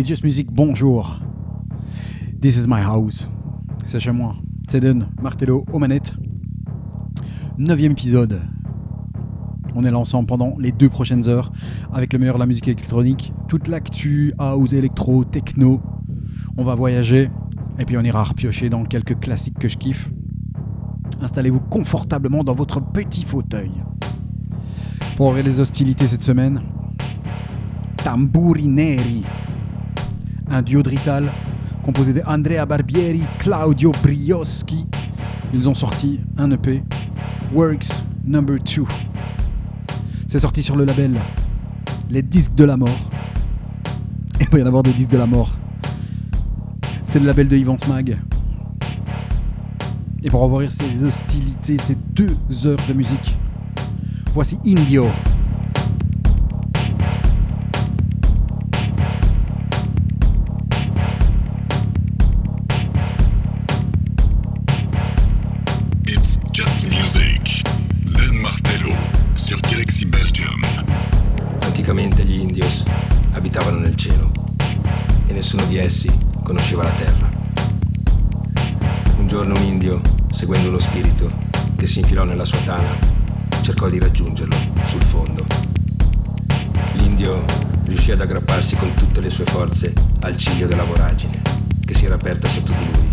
It's Just Music, bonjour. This is my house. C'est chez moi. Dan Martello aux manettes. Neuvième épisode. On est là ensemble pendant les deux prochaines heures avec le meilleur de la musique électronique, toute l'actu, house, électro, techno. On va voyager et puis on ira repiocher dans quelques classiques que je kiffe. Installez-vous confortablement dans votre petit fauteuil. Pour les hostilités cette semaine, Tambourineri un duo de Rital composé de Andrea Barbieri, Claudio Brioschi. Ils ont sorti un EP, Works Number 2. C'est sorti sur le label Les Disques de la Mort. Il va y en avoir des disques de la mort. C'est le label de Yvan Mag. Et pour avoir ces hostilités, ces deux heures de musique, voici Indio. Seguendo uno spirito che si infilò nella sua tana, cercò di raggiungerlo sul fondo. L'indio riuscì ad aggrapparsi con tutte le sue forze al ciglio della voragine che si era aperta sotto di lui.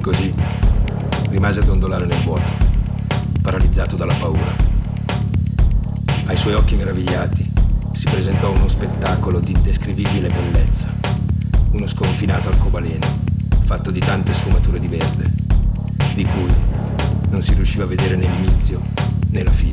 Così rimase a dondolare nel vuoto, paralizzato dalla paura. Ai suoi occhi meravigliati si presentò uno spettacolo di indescrivibile bellezza, uno sconfinato arcobaleno, fatto di tante sfumature di verde, di cui non si riusciva a vedere né l'inizio né la fine.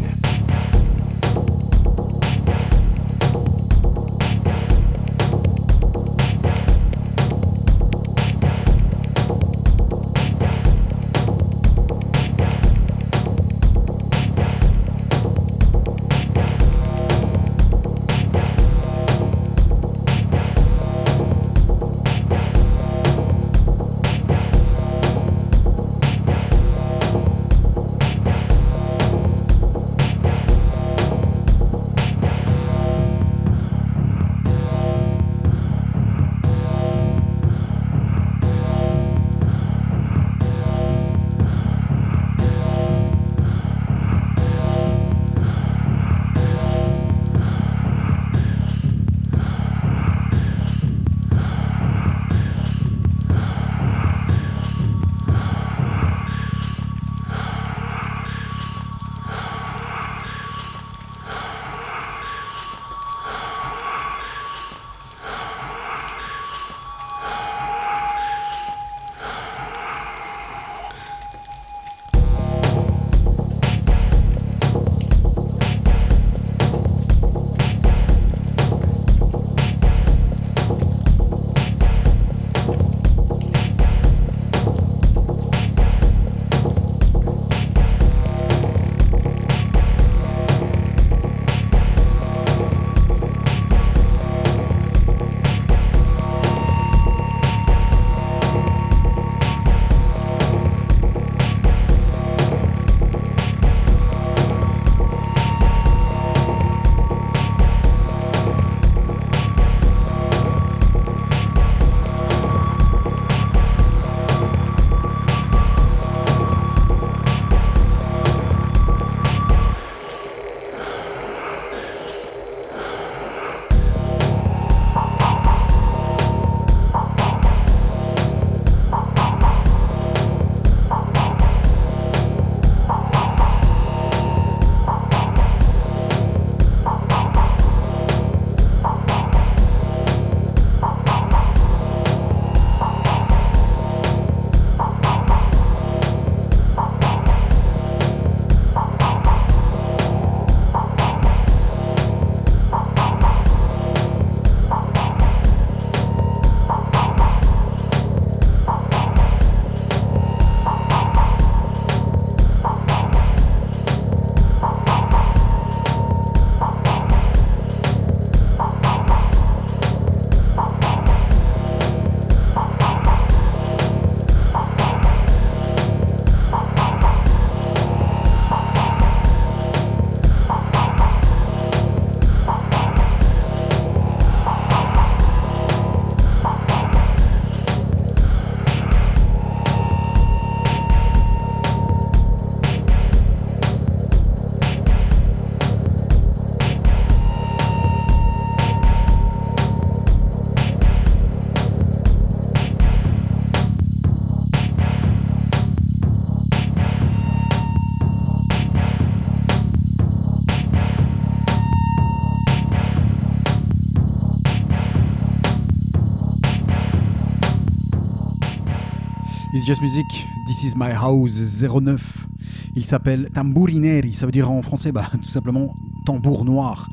It's Just Music, This is My House 09. Il s'appelle Tambourineri, ça veut dire en français bah, tout simplement tambour noir.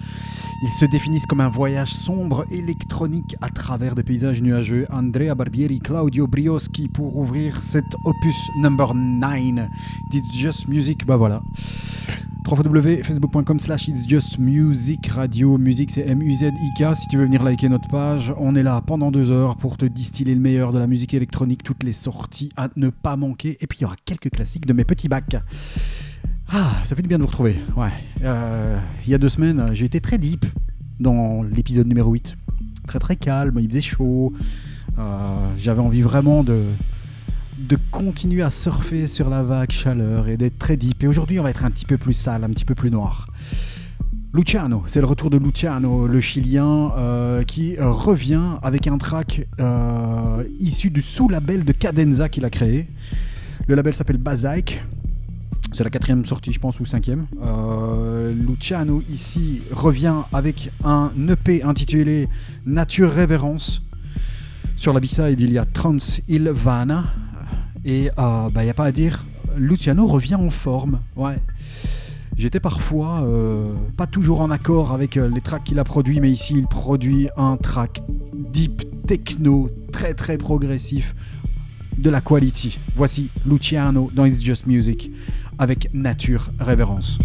Ils se définissent comme un voyage sombre électronique à travers des paysages nuageux. Andrea Barbieri, Claudio Brioschi pour ouvrir cet opus number 9. It's Just Music, bah voilà www.facebook.com slash it's just music radio. Musique c'est M-U-Z-I-K si tu veux venir liker notre page on est là pendant deux heures pour te distiller le meilleur de la musique électronique toutes les sorties à ne pas manquer. Et puis il y aura quelques classiques de mes petits bacs. Ah ça fait du bien de vous retrouver. Ouais. Euh, il y a deux semaines j'ai été très deep dans l'épisode numéro 8 très très calme il faisait chaud. Euh, j'avais envie vraiment de de continuer à surfer sur la vague chaleur et d'être très deep. Et aujourd'hui, on va être un petit peu plus sale, un petit peu plus noir. Luciano, c'est le retour de Luciano, le Chilien, euh, qui revient avec un track euh, issu du sous-label de Cadenza qu'il a créé. Le label s'appelle Bazaik. C'est la quatrième sortie, je pense, ou cinquième. Euh, Luciano, ici, revient avec un EP intitulé Nature Révérence. Sur la B-side, il y a Trans Ilvana, et il euh, n'y bah, a pas à dire, Luciano revient en forme. Ouais. J'étais parfois euh, pas toujours en accord avec euh, les tracks qu'il a produits, mais ici il produit un track deep techno, très très progressif, de la quality. Voici Luciano dans It's Just Music avec Nature Révérence.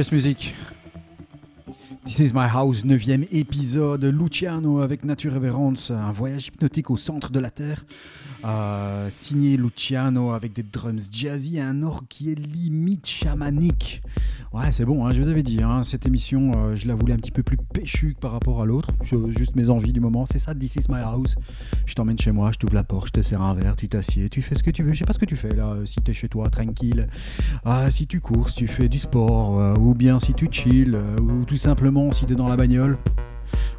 Just Music. This is my house, neuvième épisode. Luciano avec Nature Révérence, un voyage hypnotique au centre de la Terre. Euh, signé Luciano avec des drums jazzy et un orgue qui est limite chamanique. Ouais, c'est bon, hein, je vous avais dit, hein, cette émission, euh, je la voulais un petit peu plus péchue que par rapport à l'autre. Juste mes envies du moment. C'est ça, This is my house. Je t'emmène chez moi, je t'ouvre la porte, je te sers un verre, tu t'assieds, tu fais ce que tu veux. Je sais pas ce que tu fais là, euh, si t'es chez toi tranquille. Ah, si tu cours, si tu fais du sport, euh, ou bien si tu chill, euh, ou tout simplement si t'es dans la bagnole.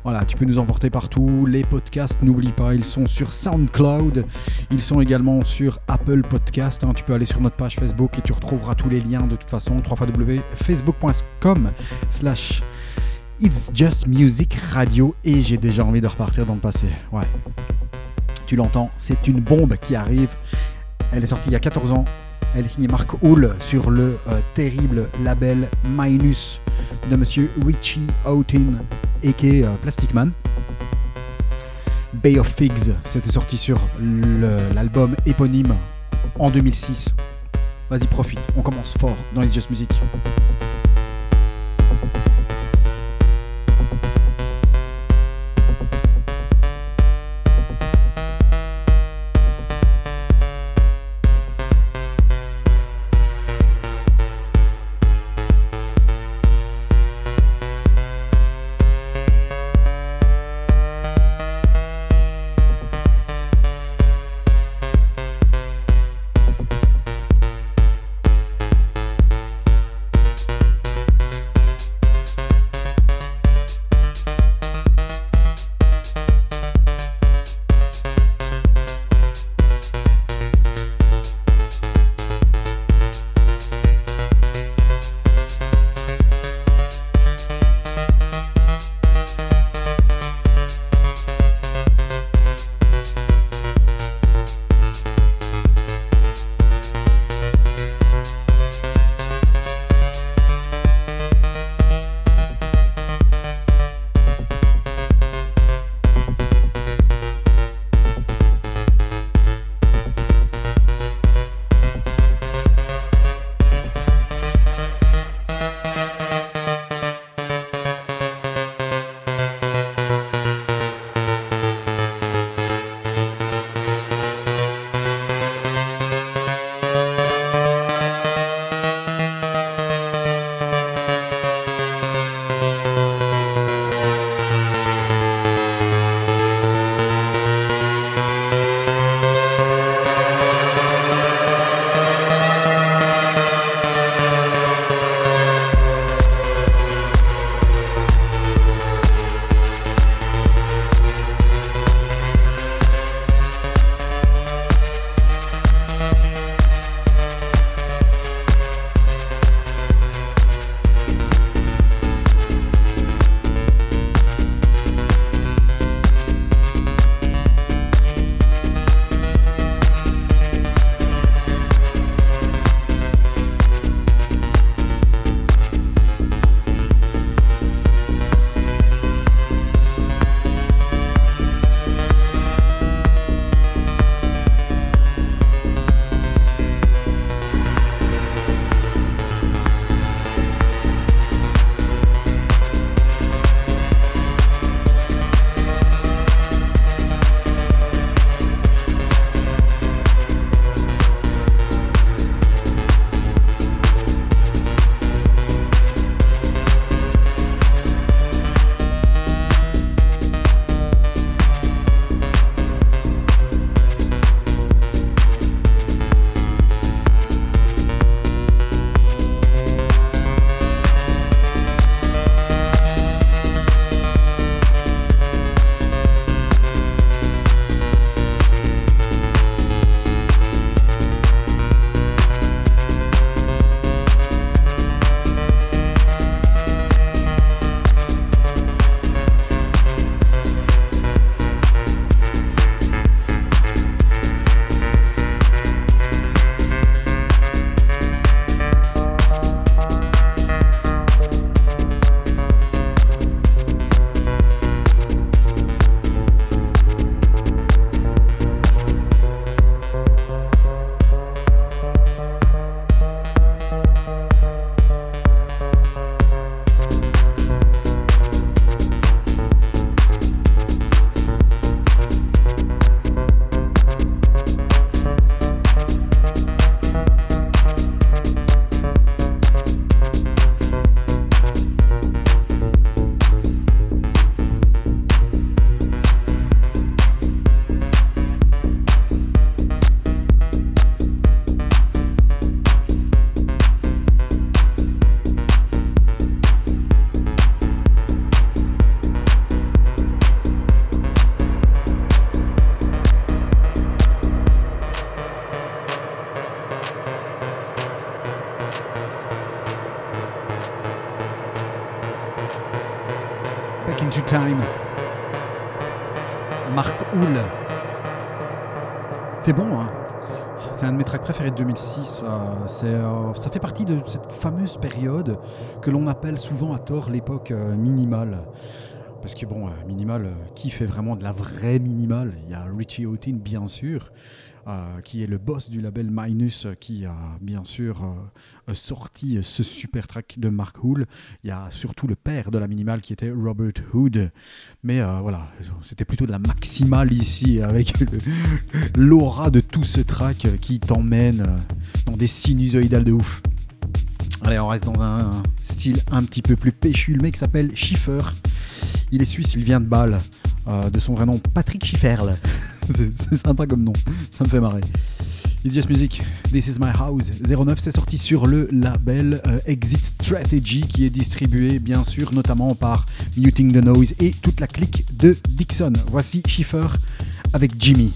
Voilà, tu peux nous emporter partout. Les podcasts, n'oublie pas, ils sont sur SoundCloud. Ils sont également sur Apple Podcast. hein. Tu peux aller sur notre page Facebook et tu retrouveras tous les liens de toute façon. www.facebook.com slash It's Just Music Radio. Et j'ai déjà envie de repartir dans le passé. Ouais. Tu l'entends, c'est une bombe qui arrive. Elle est sortie il y a 14 ans. Elle est signée Mark Hull sur le euh, terrible label Minus de monsieur Richie Houghton a.k.a. euh, Plastic Man. Bay of Figs, c'était sorti sur l'album éponyme en 2006. Vas-y, profite, on commence fort dans It's Just Music. Un de mes tracks préférés de 2006. Euh, euh, ça fait partie de cette fameuse période que l'on appelle souvent à tort l'époque euh, minimale. Parce que bon, minimal, qui fait vraiment de la vraie minimale? Il y a Richie Houghton, bien sûr, euh, qui est le boss du label Minus, euh, qui a bien sûr euh, sorti ce super track de Mark Hull. Il y a surtout le père de la minimale qui était Robert Hood. Mais voilà, c'était plutôt de la maximale ici, avec l'aura de tout ce track qui t'emmène dans des sinusoïdales de ouf. Allez, on reste dans un, style un petit peu plus péchu. Le mec s'appelle Schiffer. Il est suisse, il vient de Bâle. de son vrai nom, Patrick Schifferle. c'est sympa comme nom, ça me fait marrer. It's Just Music, This Is My House 09, c'est sorti sur le label euh, Exit Strategy qui est distribué bien sûr notamment par Muting the Noise et toute la clique de Dixon. Voici Schiffer avec Jimmy.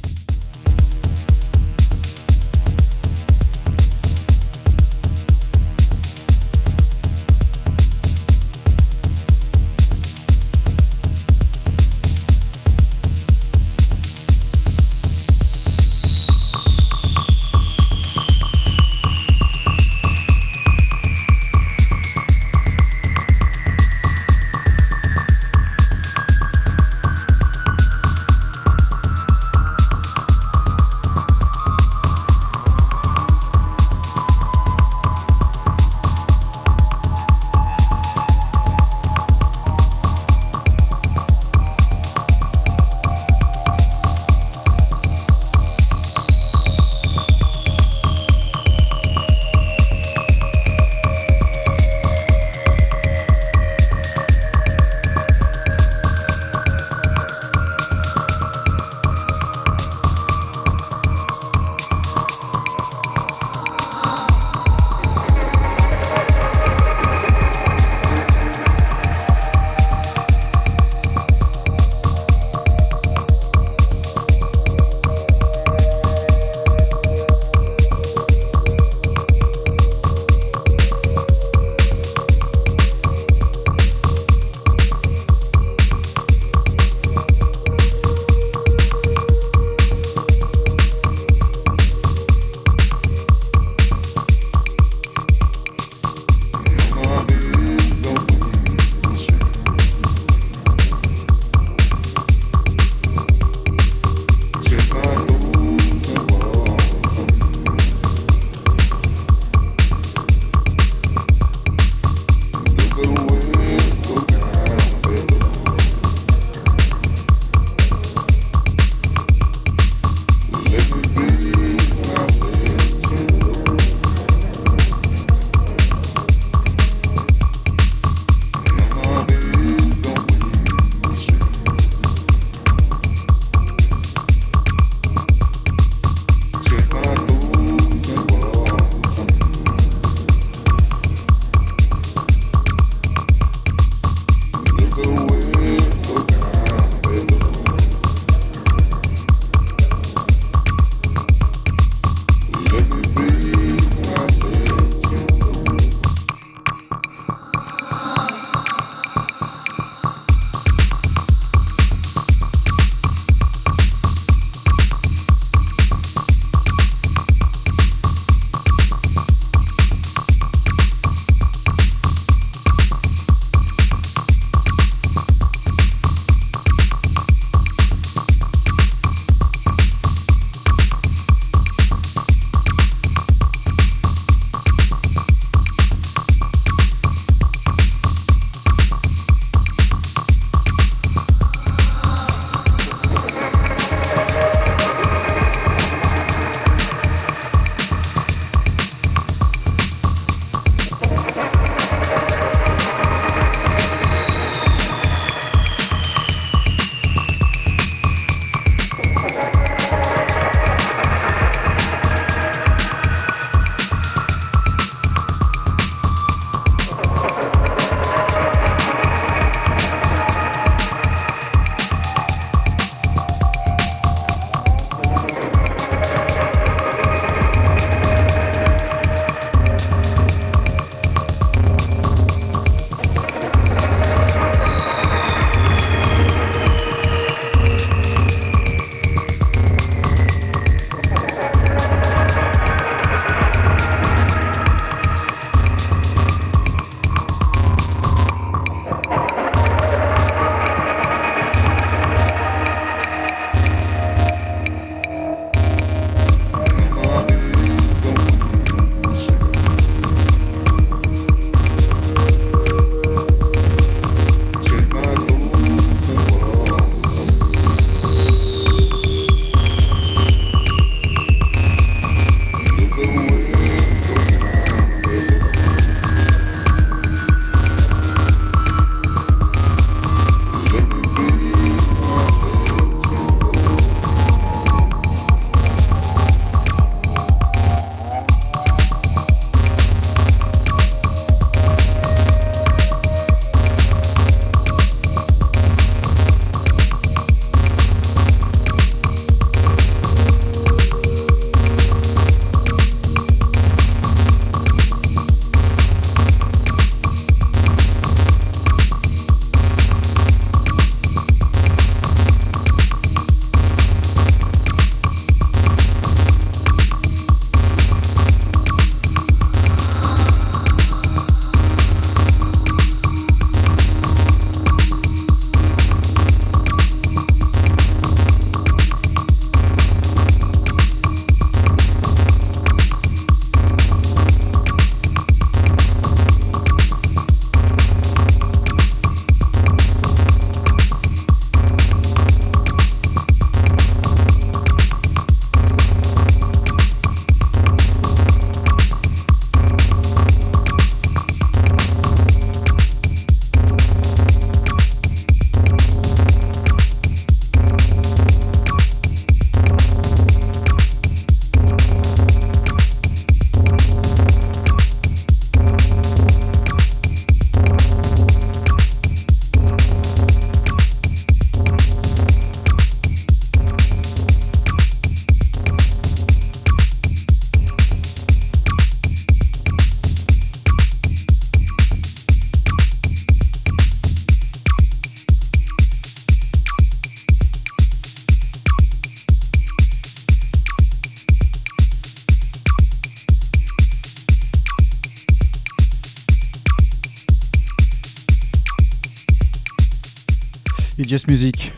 Just Music.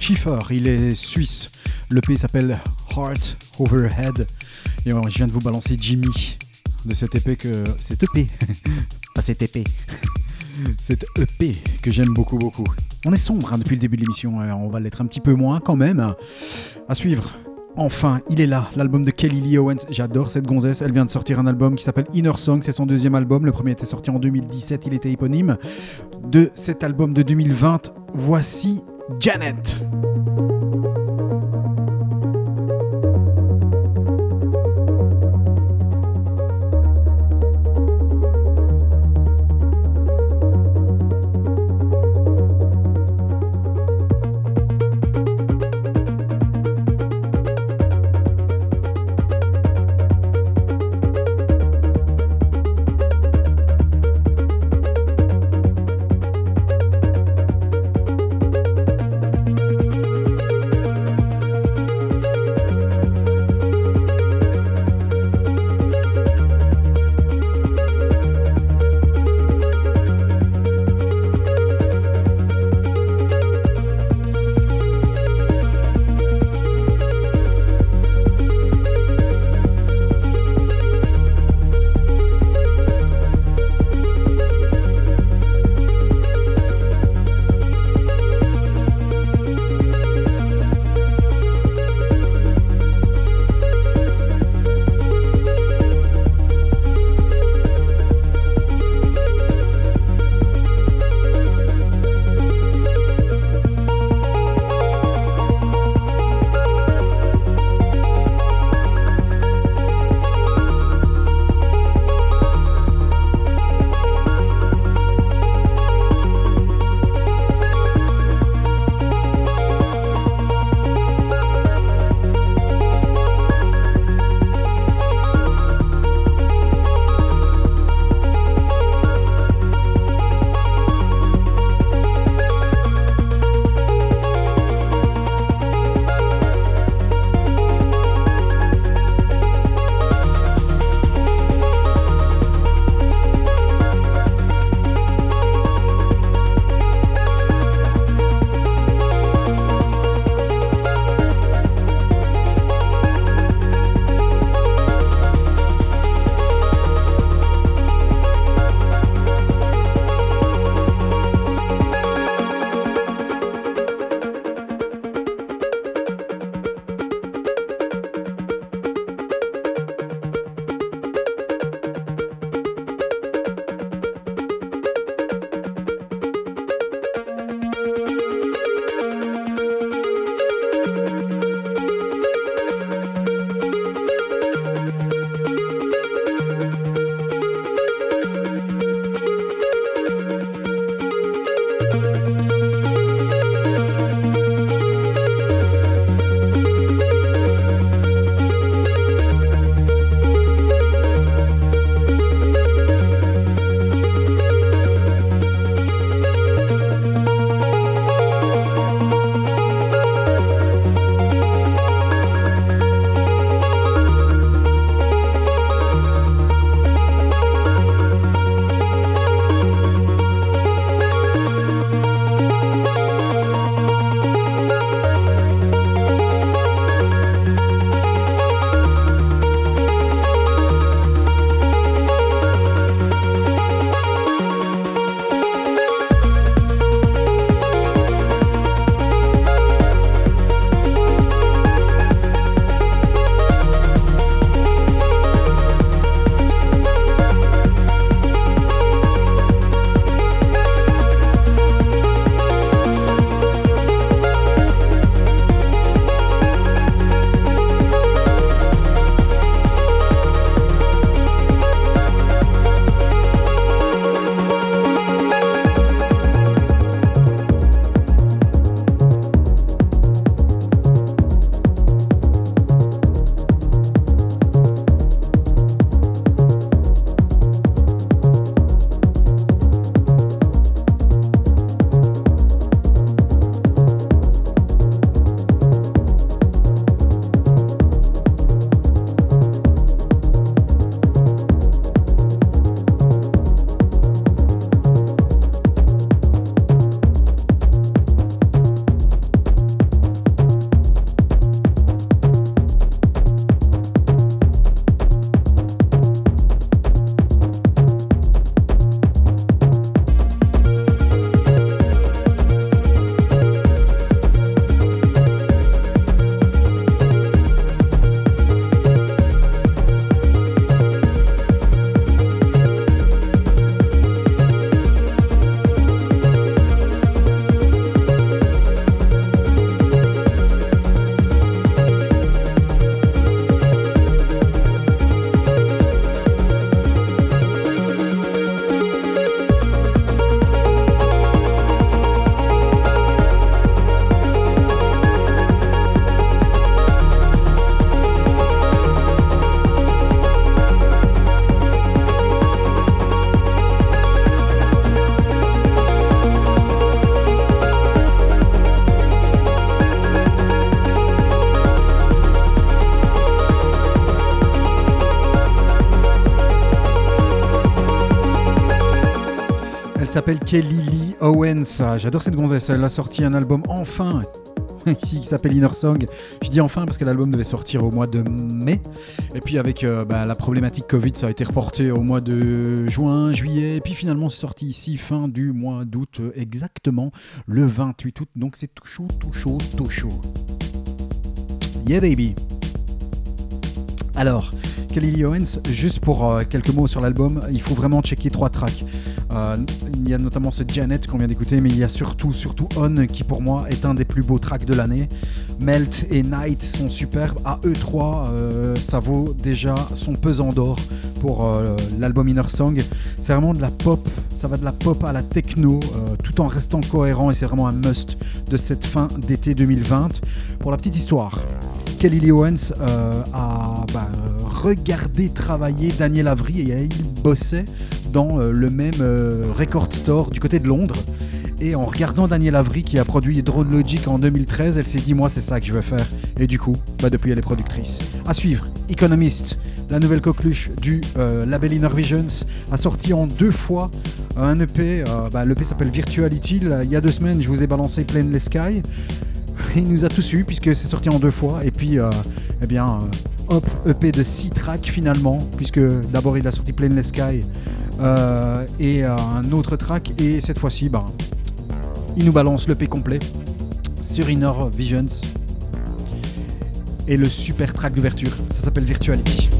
Schiffer, il est suisse. Le L'EP s'appelle Heart Overhead. Et je viens de vous balancer Jimmy de cette EP que. Cette EP. Pas cette EP. cette EP que j'aime beaucoup, beaucoup. On est sombre hein, depuis le début de l'émission. On va l'être un petit peu moins quand même. À suivre. Enfin, il est là, l'album de Kelly Lee Owens. J'adore cette gonzesse. Elle vient de sortir un album qui s'appelle Inner Song. C'est son deuxième album. Le premier était sorti en 2017. Il était éponyme. De cet album de 2020, voici Janet. S'appelle Kelly Lee Owens. Ah, J'adore cette gonzesse. Elle a sorti un album enfin ici qui s'appelle Inner Song. Je dis enfin parce que l'album devait sortir au mois de mai. Et puis avec euh, bah, la problématique Covid, ça a été reporté au mois de juin, juillet. Et puis finalement, c'est sorti ici fin du mois d'août, exactement le 28 août. Donc c'est tout chaud, tout chaud, tout chaud. Yeah baby. Alors, Kelly Lee Owens, juste pour euh, quelques mots sur l'album, il faut vraiment checker trois tracks. Euh, il y a notamment ce Janet qu'on vient d'écouter, mais il y a surtout, surtout On qui pour moi est un des plus beaux tracks de l'année. Melt et Night sont superbes. À eux trois, euh, ça vaut déjà son pesant d'or pour euh, l'album Inner Song. C'est vraiment de la pop, ça va de la pop à la techno, euh, tout en restant cohérent et c'est vraiment un must de cette fin d'été 2020. Pour la petite histoire, Kelly Lee Owens a bah, regardé travailler Daniel Avery et il bossait dans euh, le même euh, record store du côté de Londres. Et en regardant Daniel Avery qui a produit Drone Logic en 2013, elle s'est dit moi c'est ça que je veux faire. Et du coup, bah, depuis elle est productrice. À suivre, Economist, la nouvelle coqueluche du euh, label Inner Visions, a sorti en deux fois un EP. bah, L'EP s'appelle Virtuality. Il y a deux semaines, je vous ai balancé Plain Sky. Il nous a tous eu puisque c'est sorti en deux fois. Et puis, eh bien, hop, EP de 6 tracks finalement, puisque d'abord il a sorti Plain Sky et euh, un autre track. Et cette fois-ci, bah, il nous balance l'EP complet sur Inner Visions. Et le super track d'ouverture, ça s'appelle Virtuality.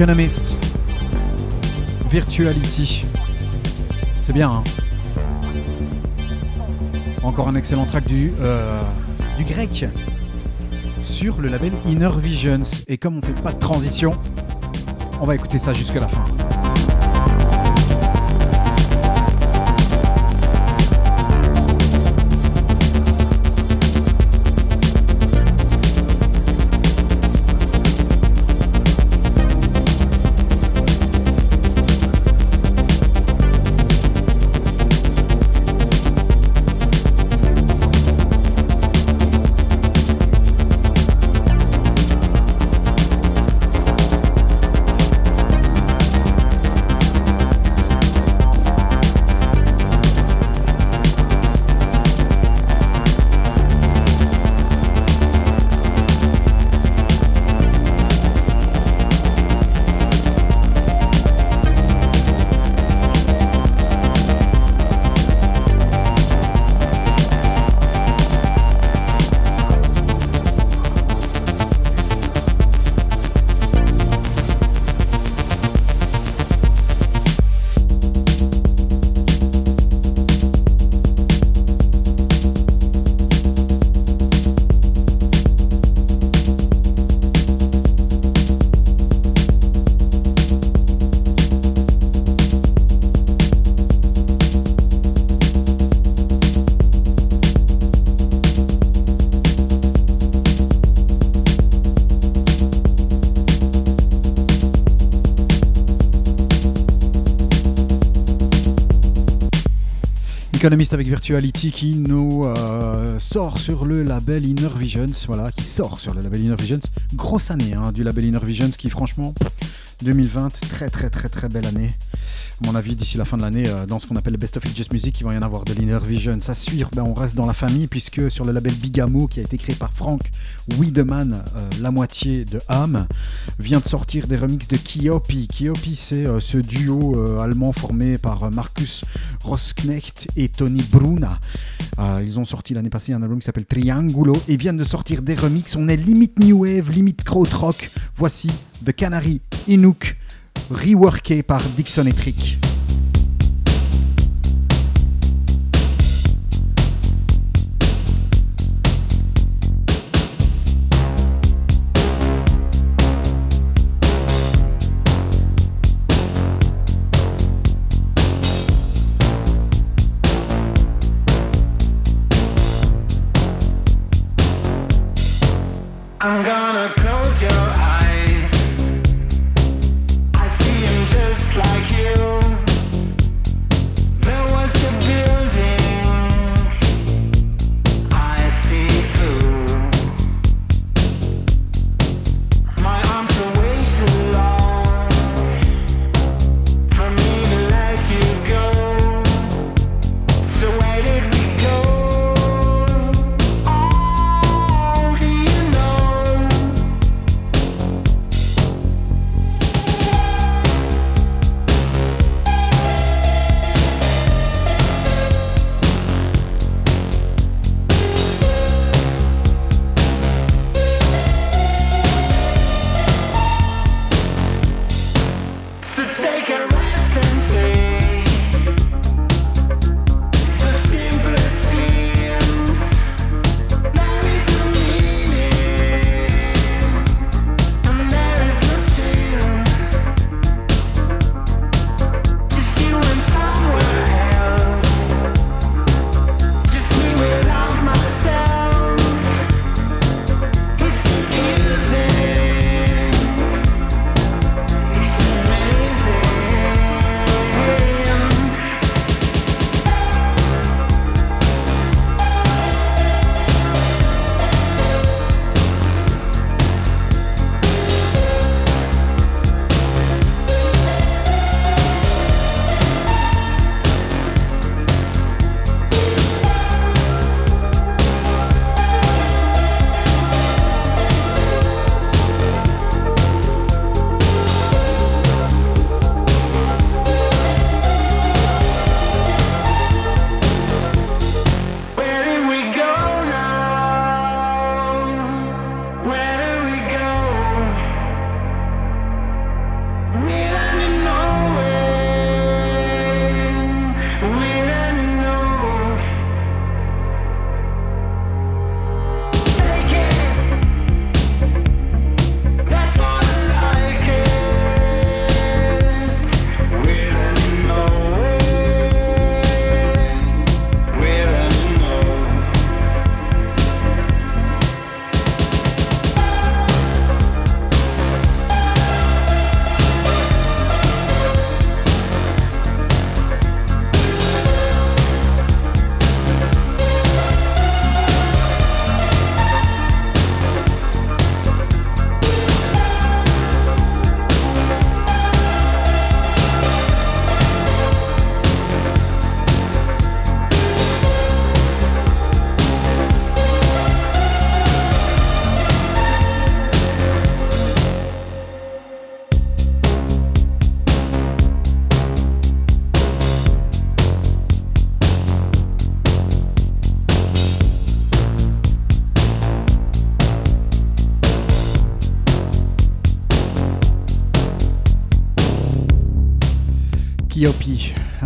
Economist. Virtuality. C'est bien, hein Encore un excellent track du, euh, du grec sur le label Inner Visions. Et comme on fait pas de transition, on va écouter ça jusqu'à la fin. Economist avec Virtuality qui nous euh, sort sur le label Inner Visions. Voilà, qui sort sur le label Inner Visions. Grosse année hein, du label Inner Visions qui, franchement, 2020, très très très très belle année à mon avis, d'ici la fin de l'année, euh, dans ce qu'on appelle le Best of Just Music, il va y en avoir de l'Inner Vision. Ça suit, ben, on reste dans la famille, puisque sur le label Bigamo, qui a été créé par Frank Wiedemann, euh, la moitié de Ham, vient de sortir des remixes de Kiopi. Kiopi, c'est ce duo allemand formé par Markus Rosknecht et Tony Bruna. ils ont sorti l'année passée un album qui s'appelle Triangulo et viennent de sortir des remixes. On est limite New Wave, limite Krautrock. Voici The Canary Inuk reworké par Dixon et Trick.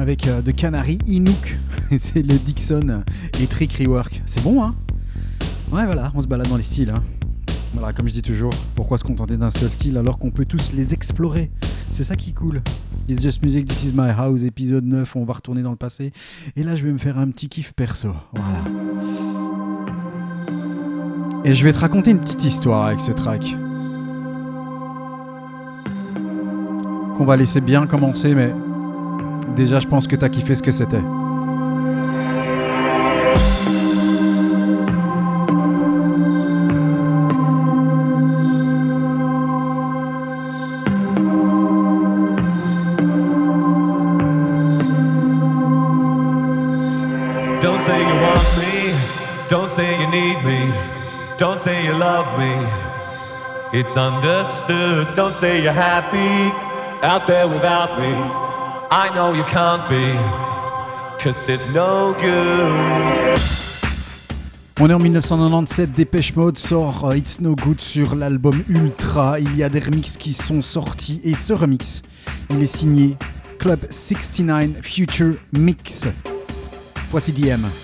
Avec euh, de Canary Inuk. C'est le Dixon et Trick Rework. C'est bon, hein? Ouais, voilà, on se balade dans les styles. Hein. Voilà, comme je dis toujours, pourquoi se contenter d'un seul style alors qu'on peut tous les explorer? C'est ça qui est cool. It's Just Music, This Is My House, épisode 9, on va retourner dans le passé. Et là, je vais me faire un petit kiff perso. Voilà. Et je vais te raconter une petite histoire avec ce track. Qu'on va laisser bien commencer, mais déjà, je pense que t'as kiffé ce que c'était. Don't say you want me, don't say you need me, don't say you love me. It's understood, don't say you're happy out there without me. I know you can't be, cause it's no good. On est en 1997, Dépêche Mode sort euh, It's No Good sur l'album Ultra. Il y a des remixes qui sont sortis et ce remix, il est signé Club 69 Future Mix. Voici DM.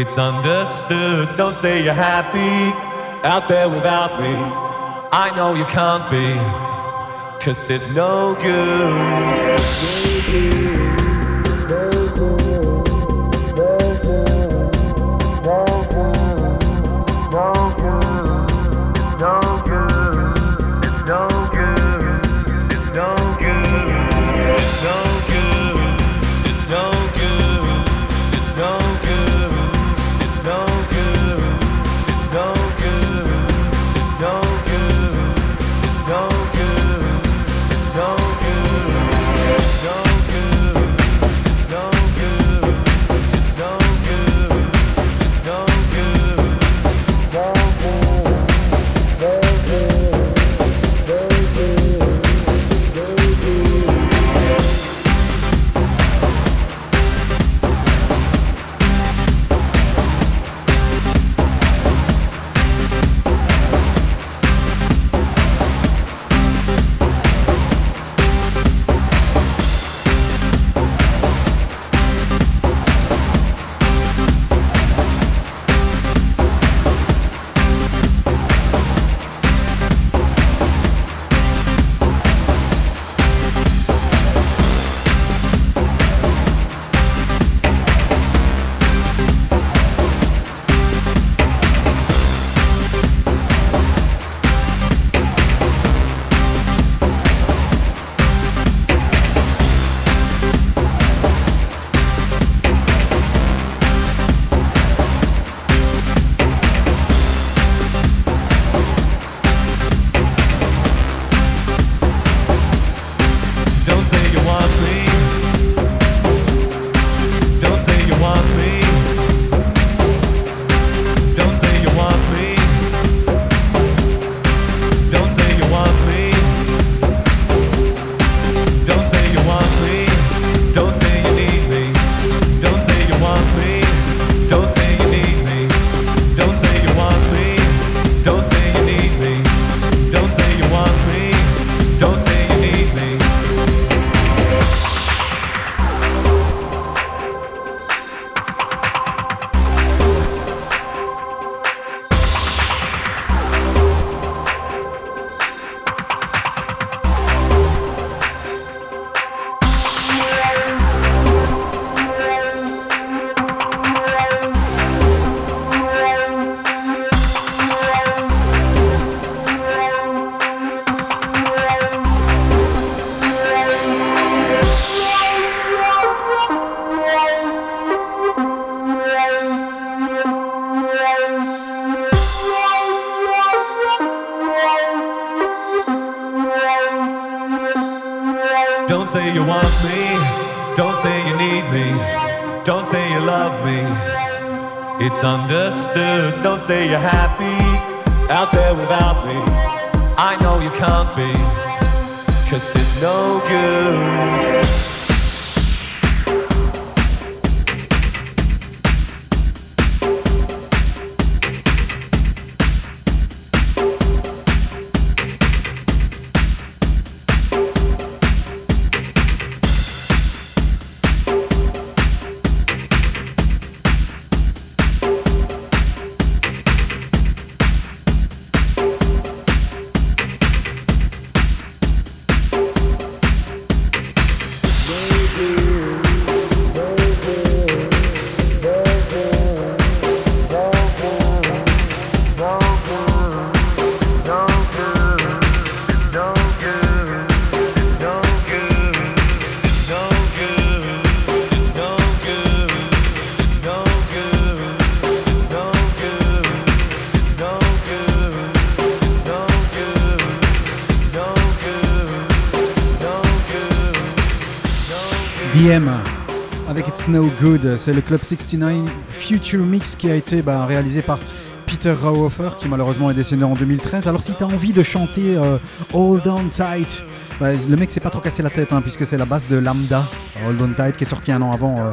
It's understood, don't say you're happy out there without me. I know you can't be, cause it's no good. DM avec It's No Good, c'est le Club 69 Future Mix qui a été bah, réalisé par Peter Rauhofer qui malheureusement est décédé en 2013. Alors si tu as envie de chanter euh, Hold On Tight, bah, le mec s'est pas trop cassé la tête hein, puisque c'est la base de Lambda, Hold On Tight qui est sorti un an avant. euh,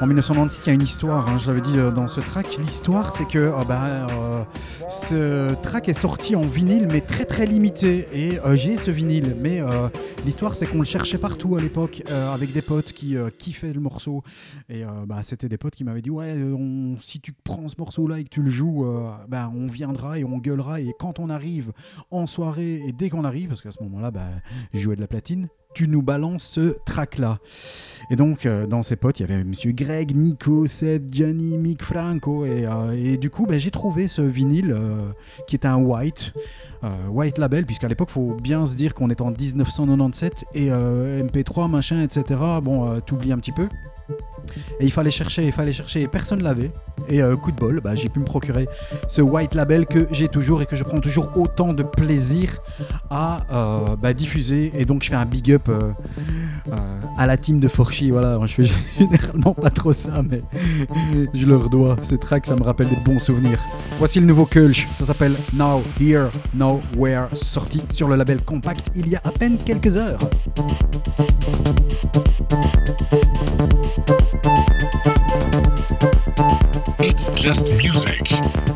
en 1996, il y a une histoire, hein, je l'avais dit euh, dans ce track. L'histoire, c'est que oh, bah, euh, ce track est sorti en vinyle, mais très très limité. Et euh, j'ai ce vinyle, mais euh, l'histoire, c'est qu'on le cherchait partout à l'époque euh, avec des potes qui euh, kiffaient le morceau. Et euh, bah, c'était des potes qui m'avaient dit Ouais, euh, si tu prends ce morceau-là et que tu le joues, euh, bah, on viendra et on gueulera. Et quand on arrive en soirée, et dès qu'on arrive, parce qu'à ce moment-là, bah, jouais de la platine, tu nous balances ce track-là. Et donc, euh, dans ses potes, il y avait Monsieur Greg, Nico, Seth, Gianni, Mick, Franco. Et, euh, du coup, ben, j'ai trouvé ce vinyle euh, qui est un white, white label, puisqu'à l'époque, faut bien se dire qu'on est en 1997 et euh, MP3, machin, etc. Bon, t'oublies un petit peu. Et il fallait chercher, il fallait chercher, et personne l'avait. Et euh, coup de bol, bah, j'ai pu me procurer ce white label que j'ai toujours et que je prends toujours autant de plaisir à euh, bah, diffuser. Et donc je fais un big up euh, à la team de Forchy. Voilà, je fais généralement pas trop ça, mais je leur dois. Ce track, ça me rappelle des bons souvenirs. Voici le nouveau Kulch, ça s'appelle Now, Here, Nowhere, sorti sur le label Compact il y a à peine quelques heures. Just music.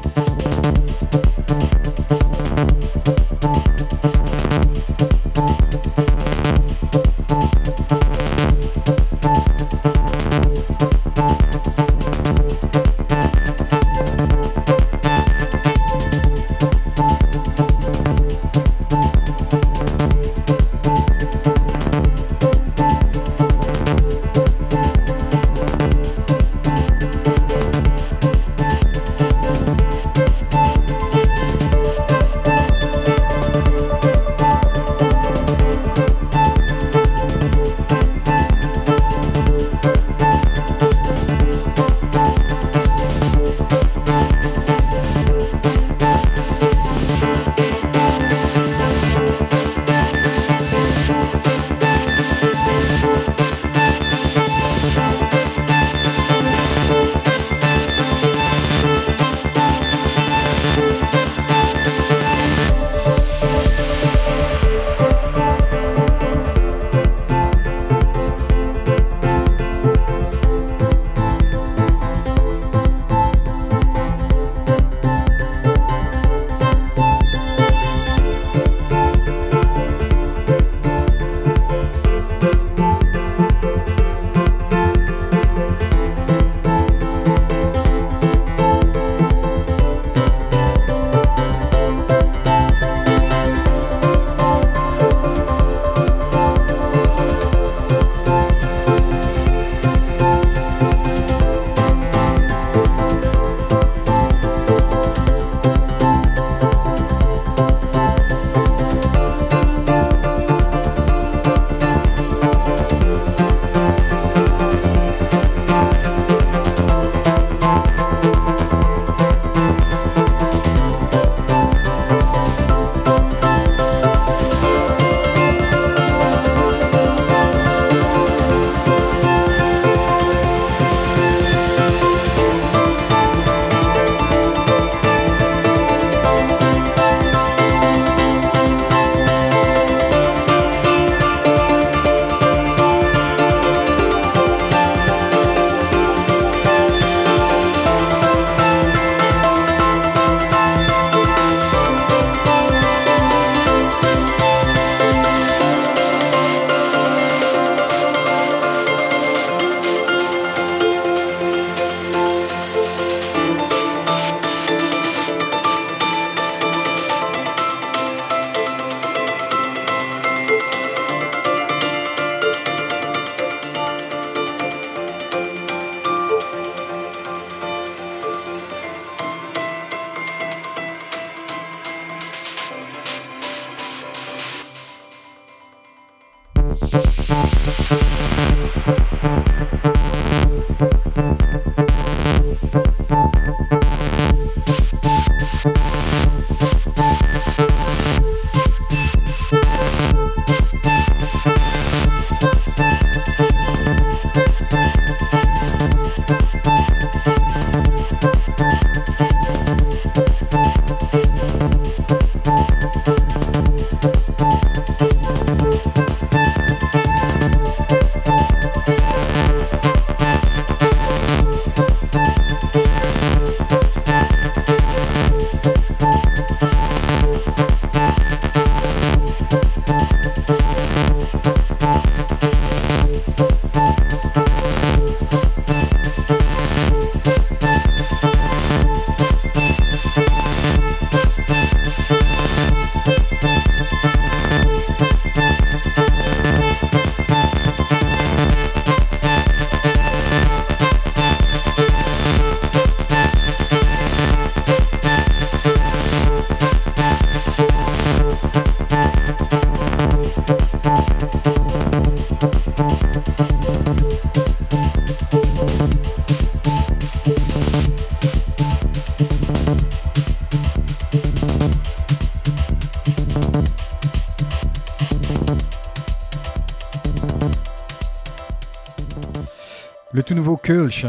Nouveau Kulch,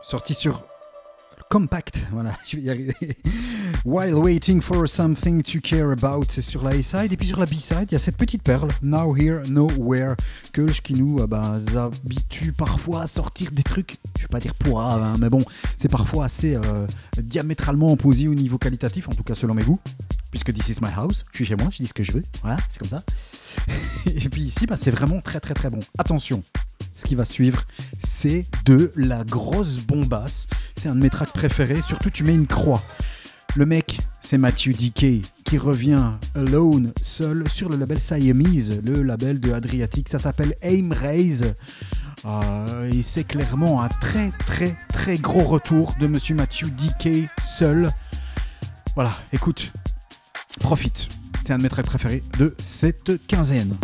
sorti sur Compact, voilà, je vais y arriver. While Waiting for Something to Care About, c'est sur la A-side. Et puis sur la B-side, il y a cette petite perle, Now Here, Nowhere, Kulch qui nous euh, bah, habitue parfois à sortir des trucs, je vais pas dire pourraves, hein, mais bon, c'est parfois assez euh, diamétralement opposé au niveau qualitatif, en tout cas selon mes goûts. Puisque this is my house, je suis chez moi, je dis ce que je veux, voilà, c'est comme ça. Et puis ici, bah, c'est vraiment très très très bon. Attention, ce qui va suivre, c'est de la grosse bombasse. C'est un de mes tracks préférés. Surtout, tu mets une croix. Le mec, c'est Matthew DK qui revient alone, seul, sur le label Siamese, le label de Adriatic. Ça s'appelle Aim Raise. Euh, et c'est clairement un très très très gros retour de Monsieur Matthew DK seul. Voilà, écoute, profite. C'est un de mes tracks préférés de cette quinzaine.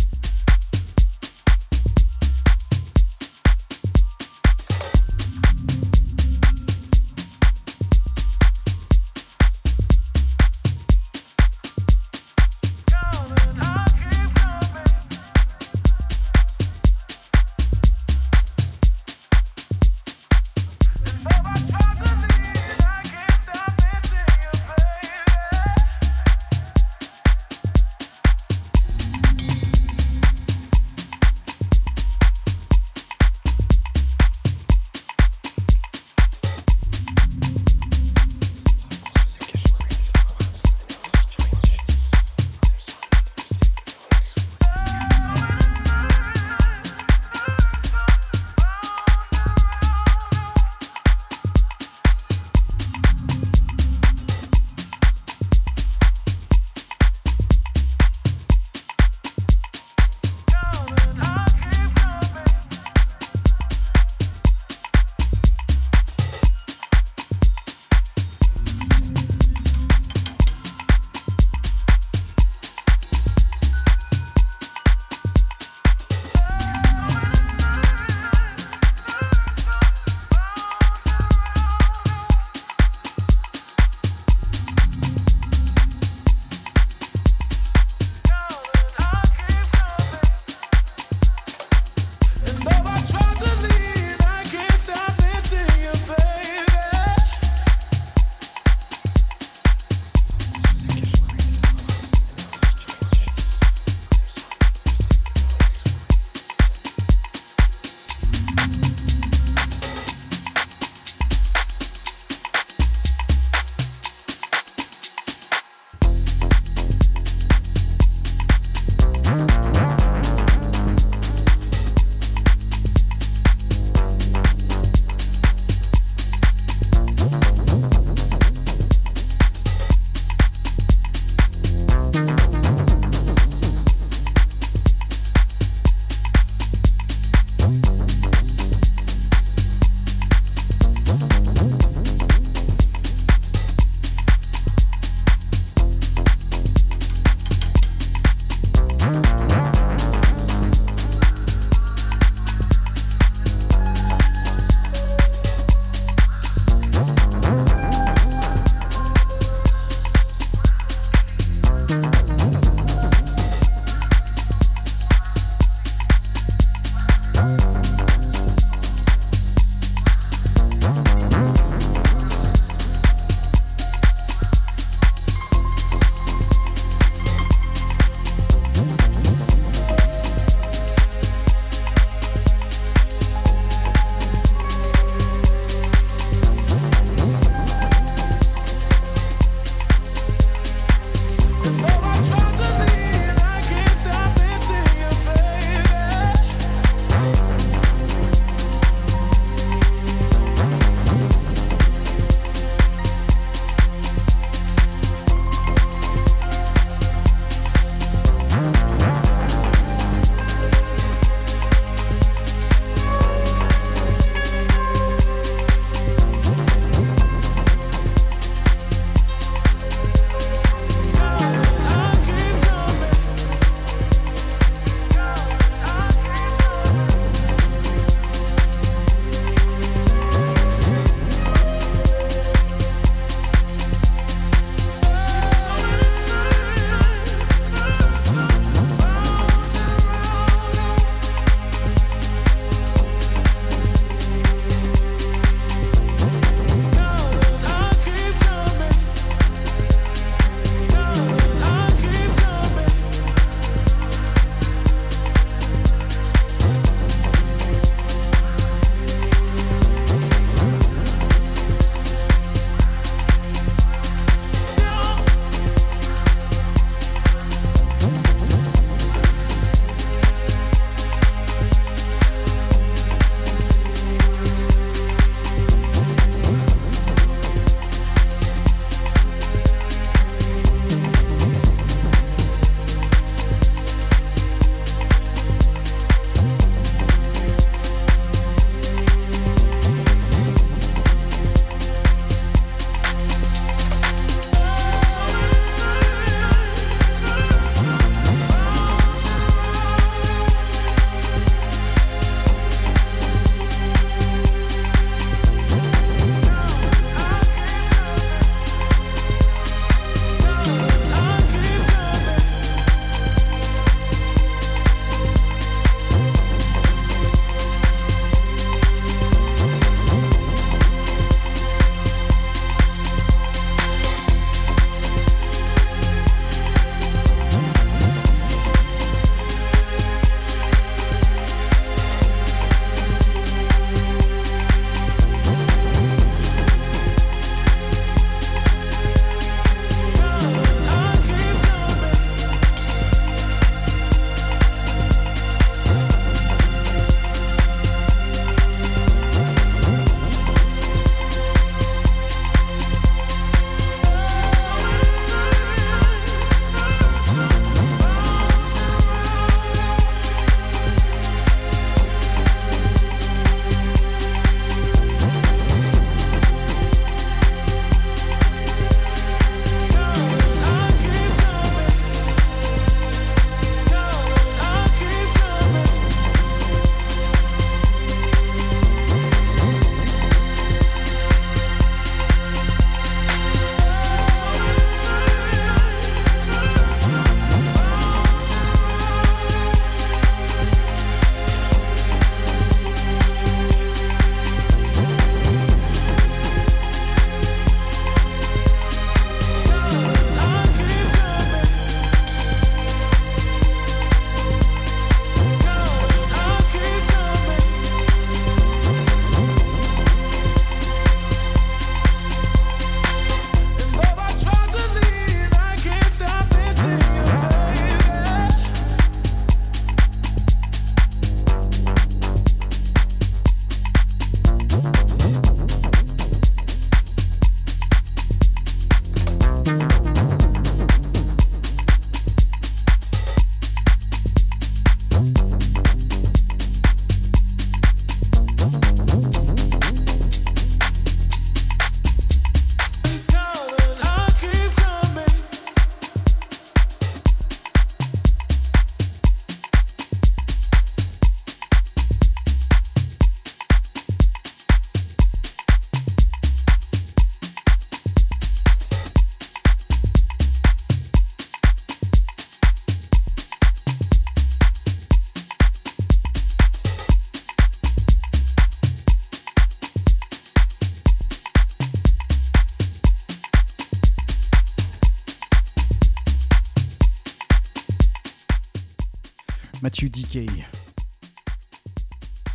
Mathieu DK.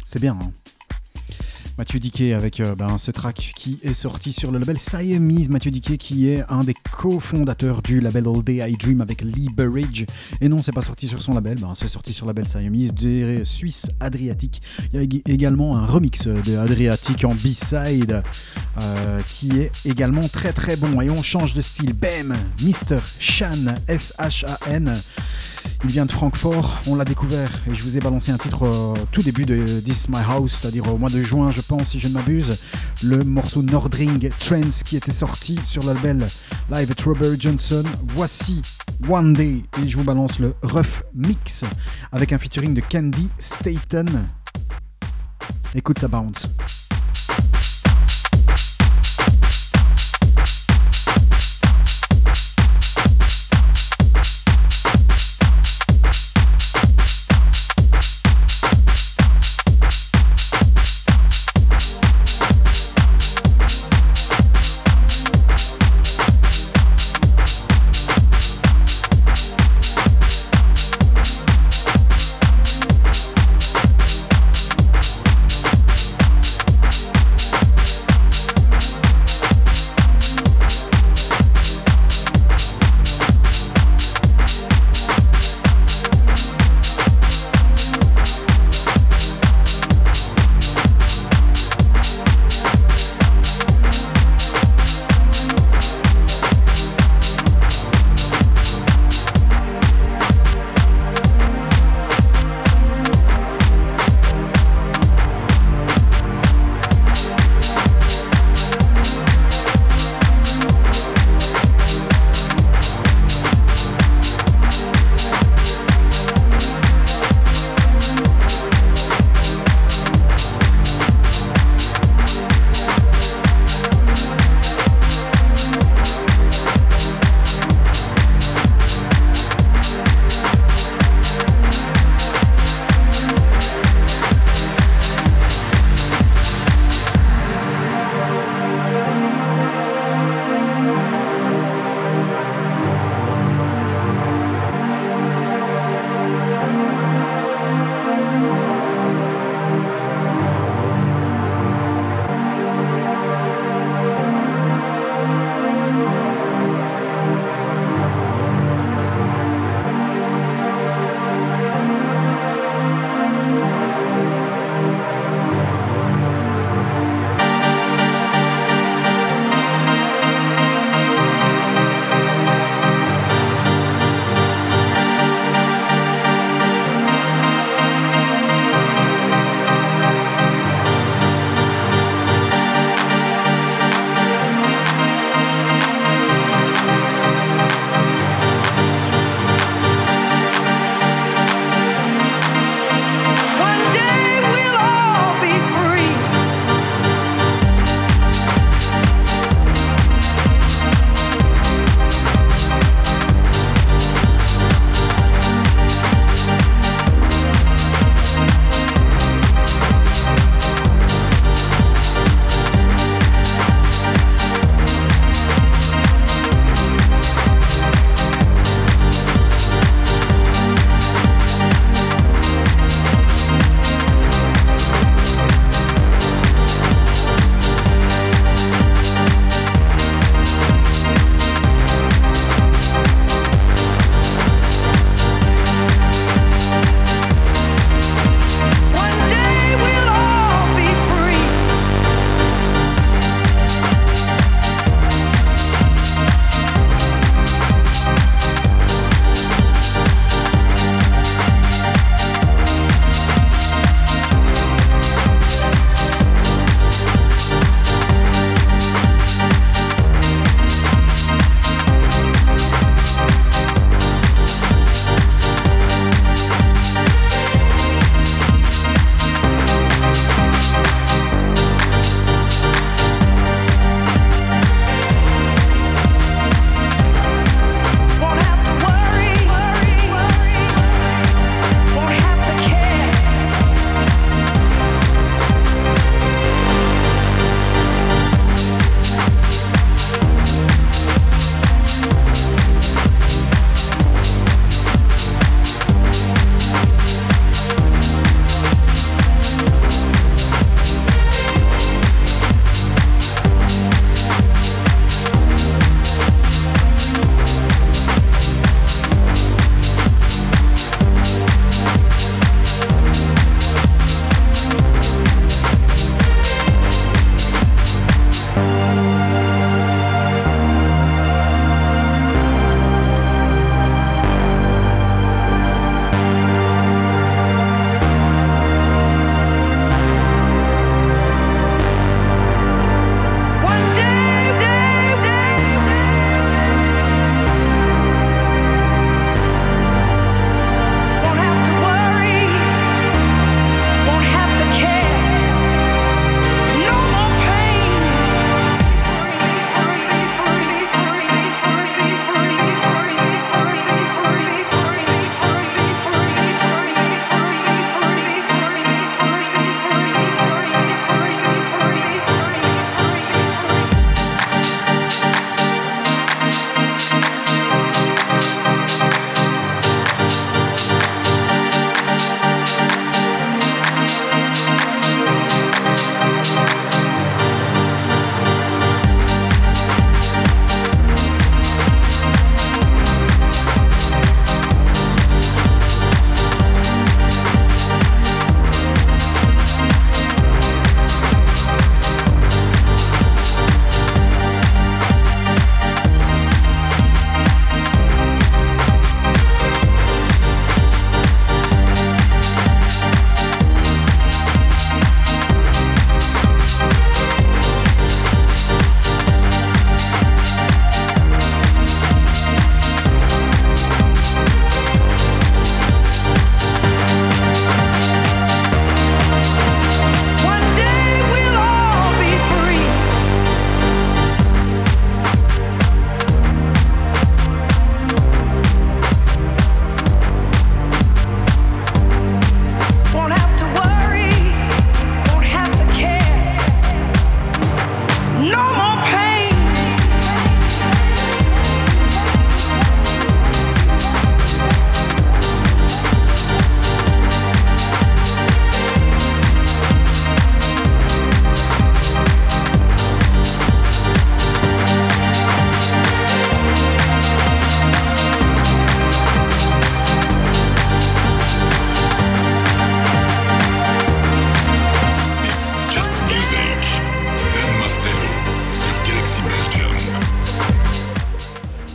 C'est bien, hein Mathieu Diquet avec euh, ben, ce track qui est sorti sur le label Siamese. Mathieu Diquet qui est un des cofondateurs du label All Day I Dream avec Liberage. Et non, c'est pas sorti sur son label, ben, c'est sorti sur le label Siamese des Suisse Adriatique. Il y a également un remix de Adriatique en B-side euh, qui est également très très bon. Et on change de style. Bam Mr. Shan, S-H-A-N. Il vient de Francfort, on l'a découvert et je vous ai balancé un titre au tout début de This My House, c'est-à-dire au mois de juin, je pense, si je ne m'abuse, le morceau Nordring Trends qui était sorti sur label Live at Robert Johnson. Voici One Day et je vous balance le Rough Mix avec un featuring de Candy Staten. Écoute ça bounce.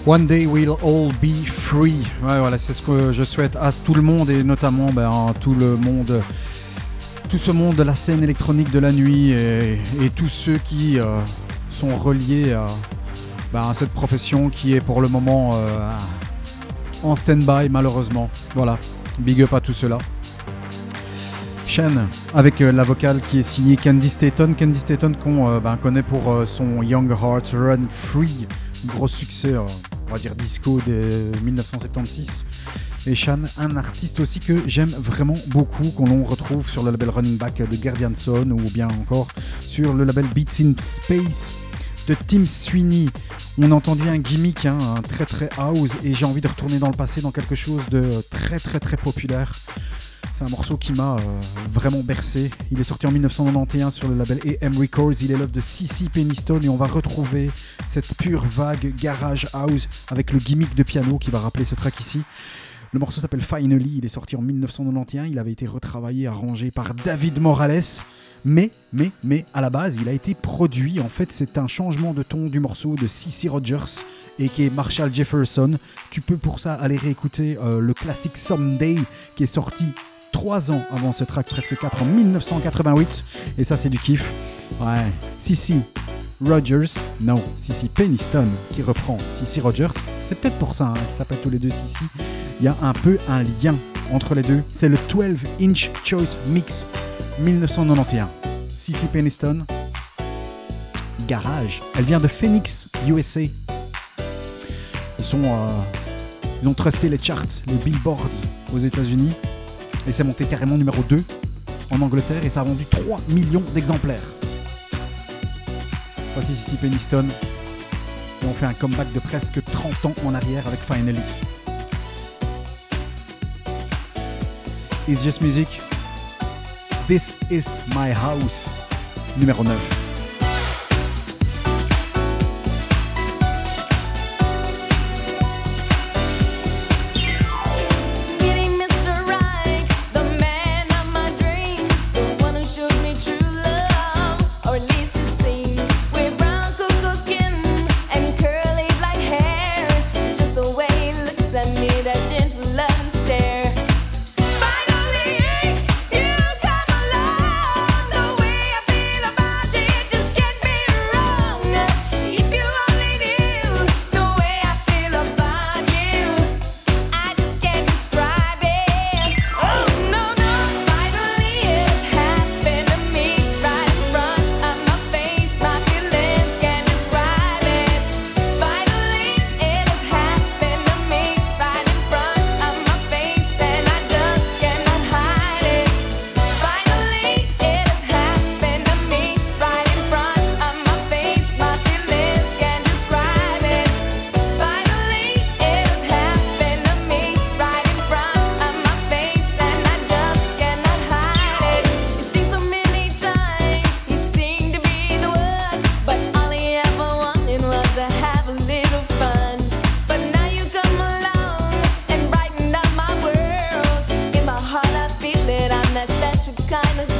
One day we'll all be free. Ouais, voilà, c'est ce que je souhaite à tout le monde et notamment ben, à tout le monde, tout ce monde de la scène électronique de la nuit et, tous ceux qui euh, sont reliés à, ben, à cette profession qui est pour le moment euh, en stand-by malheureusement. Voilà, big up à tout cela. Shen avec euh, la vocale qui est signée Candy Staton. Candy Staton qu'on ben, connaît pour son Young Hearts Run Free, gros succès, on va dire disco de 1976. Et Shan, un artiste aussi que j'aime vraiment beaucoup, qu'on retrouve sur le label Running Back de Guardian Son ou bien encore sur le label Beats in Space de Tim Sweeney. On a entendu un gimmick, hein, un très très house, et j'ai envie de retourner dans le passé dans quelque chose de très très très populaire. C'est un morceau qui m'a euh, vraiment bercé. Il est sorti en 1991 sur le label AM Records. Il est l'œuvre de Sissy Peniston et on va retrouver cette pure vague garage house avec le gimmick de piano qui va rappeler ce track ici. Le morceau s'appelle Finally. Il est sorti en 1991. Il avait été retravaillé, arrangé par David Morales. Mais, mais, mais, à la base, il a été produit. En fait, c'est un changement de ton du morceau de Cissy Rogers et qui est Marshall Jefferson. Tu peux pour ça aller réécouter euh, le classique Someday qui est sorti 3 ans avant ce track, presque 4 en 1988. Et ça, c'est du kiff. Ouais, Cissy Rogers, non, Cissy Peniston qui reprend Cissy Rogers. C'est peut-être pour ça hein, qu'ils s'appellent tous les deux Cissy. Il y a un peu un lien entre les deux. C'est le 12 Inch Choice Mix 1991. Cissy Peniston, Garage. Elle vient de Phoenix, USA. Ils sont, euh, ils ont trusté les charts, les billboards aux États-Unis. Et c'est monté carrément numéro 2 en Angleterre et ça a vendu 3 millions d'exemplaires. Voici Sissy Peniston. Et on fait un comeback de presque 30 ans en arrière avec Finally. It's Just Music. This is my house. Numéro 9. kind of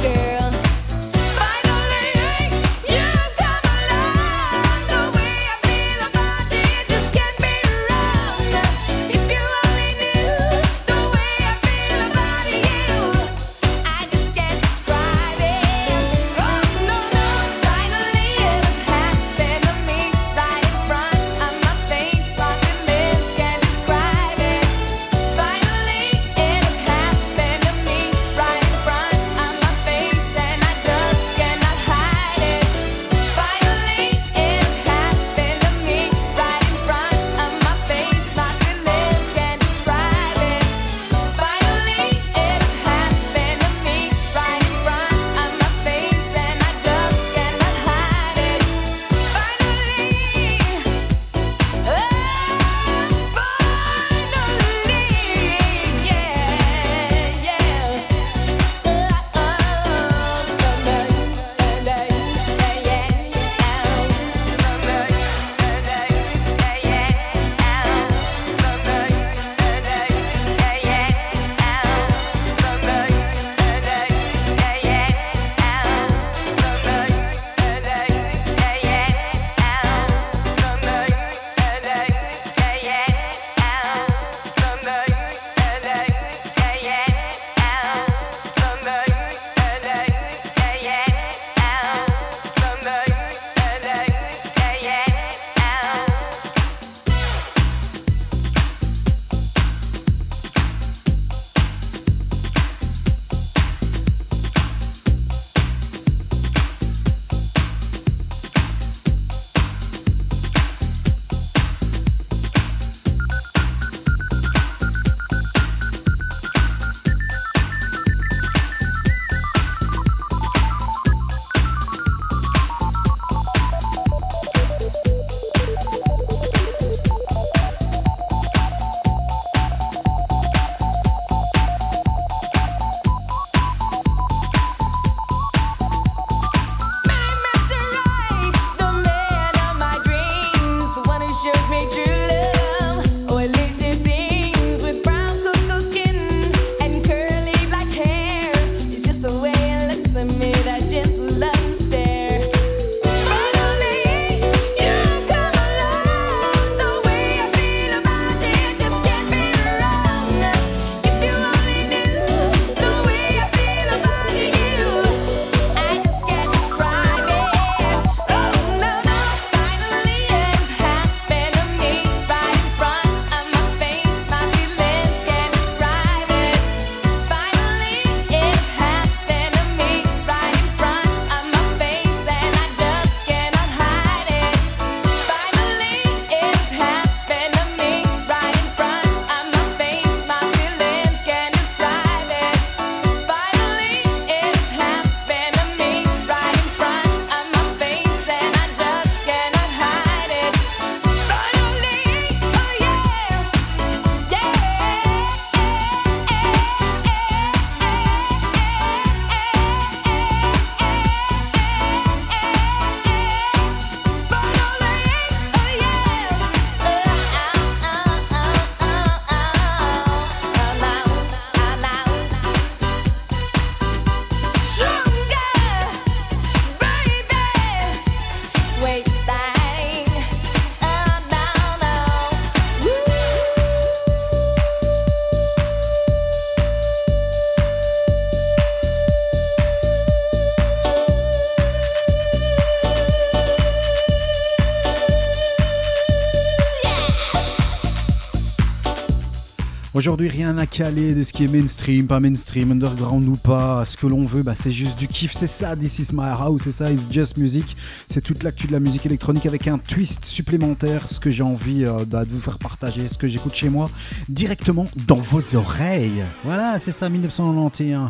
Aujourd'hui, rien à caler de ce qui est mainstream, pas mainstream, underground ou pas. Ce que l'on veut, bah, c'est juste du kiff. C'est ça, This is my house, c'est ça, It's just music. C'est toute l'actu de la musique électronique avec un twist supplémentaire. Ce que j'ai envie euh, bah, de vous faire partager, ce que j'écoute chez moi, directement dans vos oreilles. Voilà, c'est ça, 1991.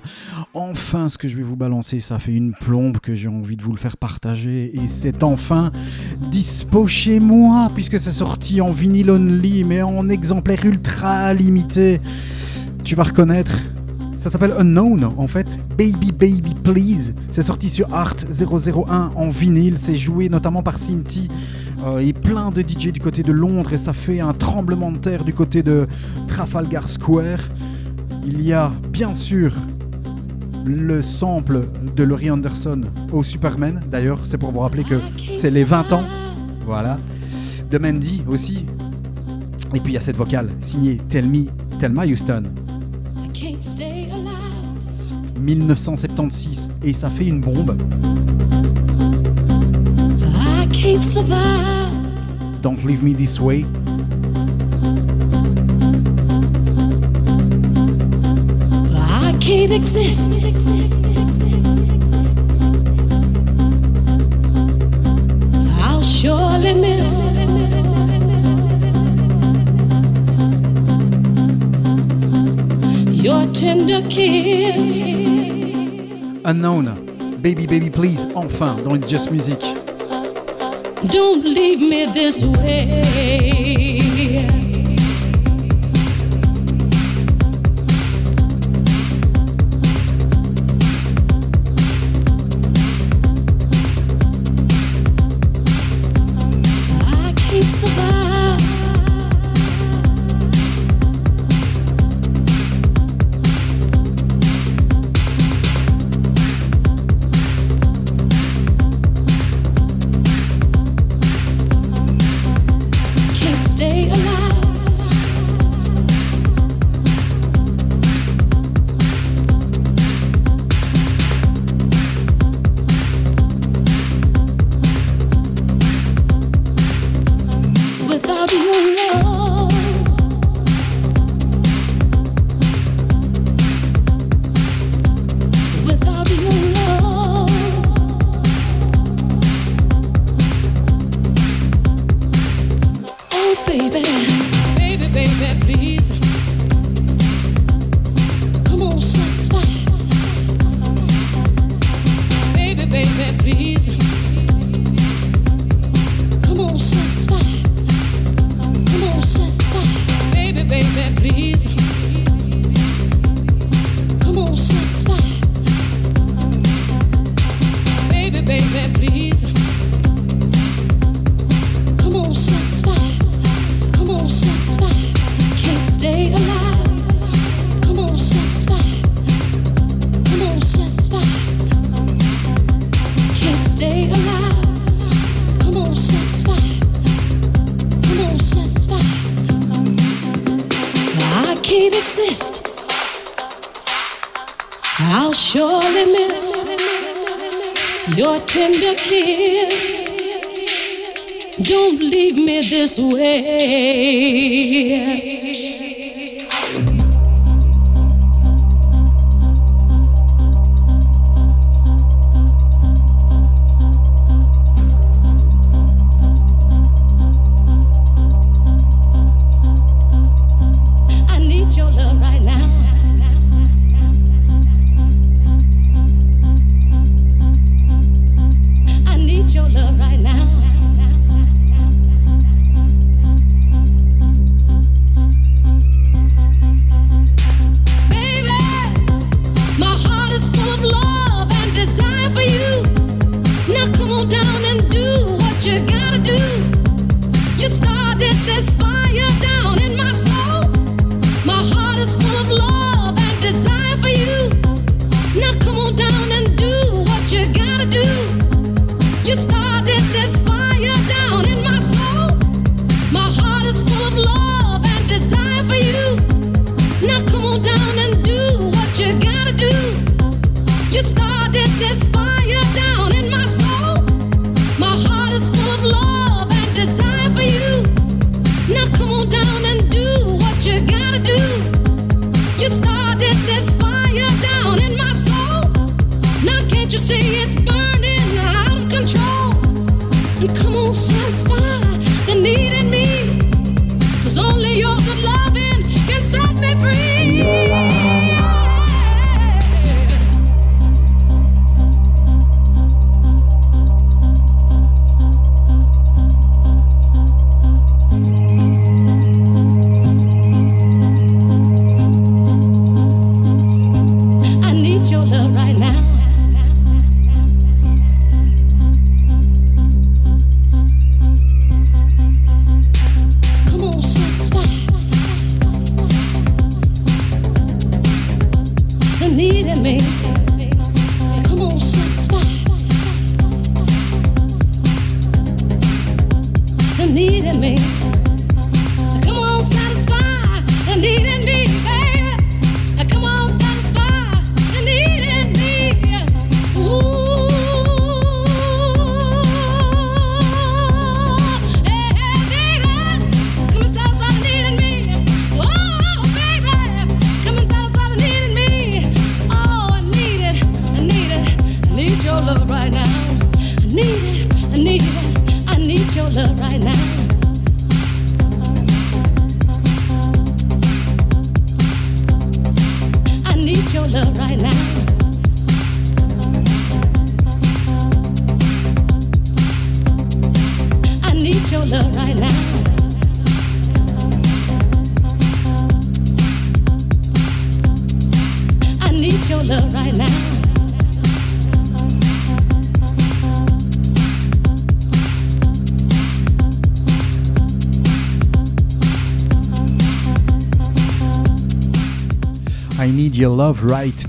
Enfin, ce que je vais vous balancer, ça fait une plombe que j'ai envie de vous le faire partager. Et c'est enfin dispo chez moi, puisque c'est sorti en vinyle only, mais en exemplaire ultra limité. Tu vas reconnaître. Ça s'appelle Unknown en fait. Baby Baby Please. C'est sorti sur Art 001 en vinyle. C'est joué notamment par Cinti euh, et plein de DJ du côté de Londres. Et ça fait un tremblement de terre du côté de Trafalgar Square. Il y a bien sûr le sample de Laurie Anderson au Superman. D'ailleurs, c'est pour vous rappeler que c'est les 20 ans. Voilà. De Mandy aussi. Et puis il y a cette vocale signée Tell Me, Thelma Houston. I can't stay alive. 1976 et ça fait une bombe. I can't survive. Don't Leave Me This Way. I can't exist. I'll surely miss. Your tender kiss. Unknown. Baby Baby Please, enfin, dans It's Just Music. Don't leave me this way. Can't exist. I'll surely miss your tender kiss. Don't leave me this way.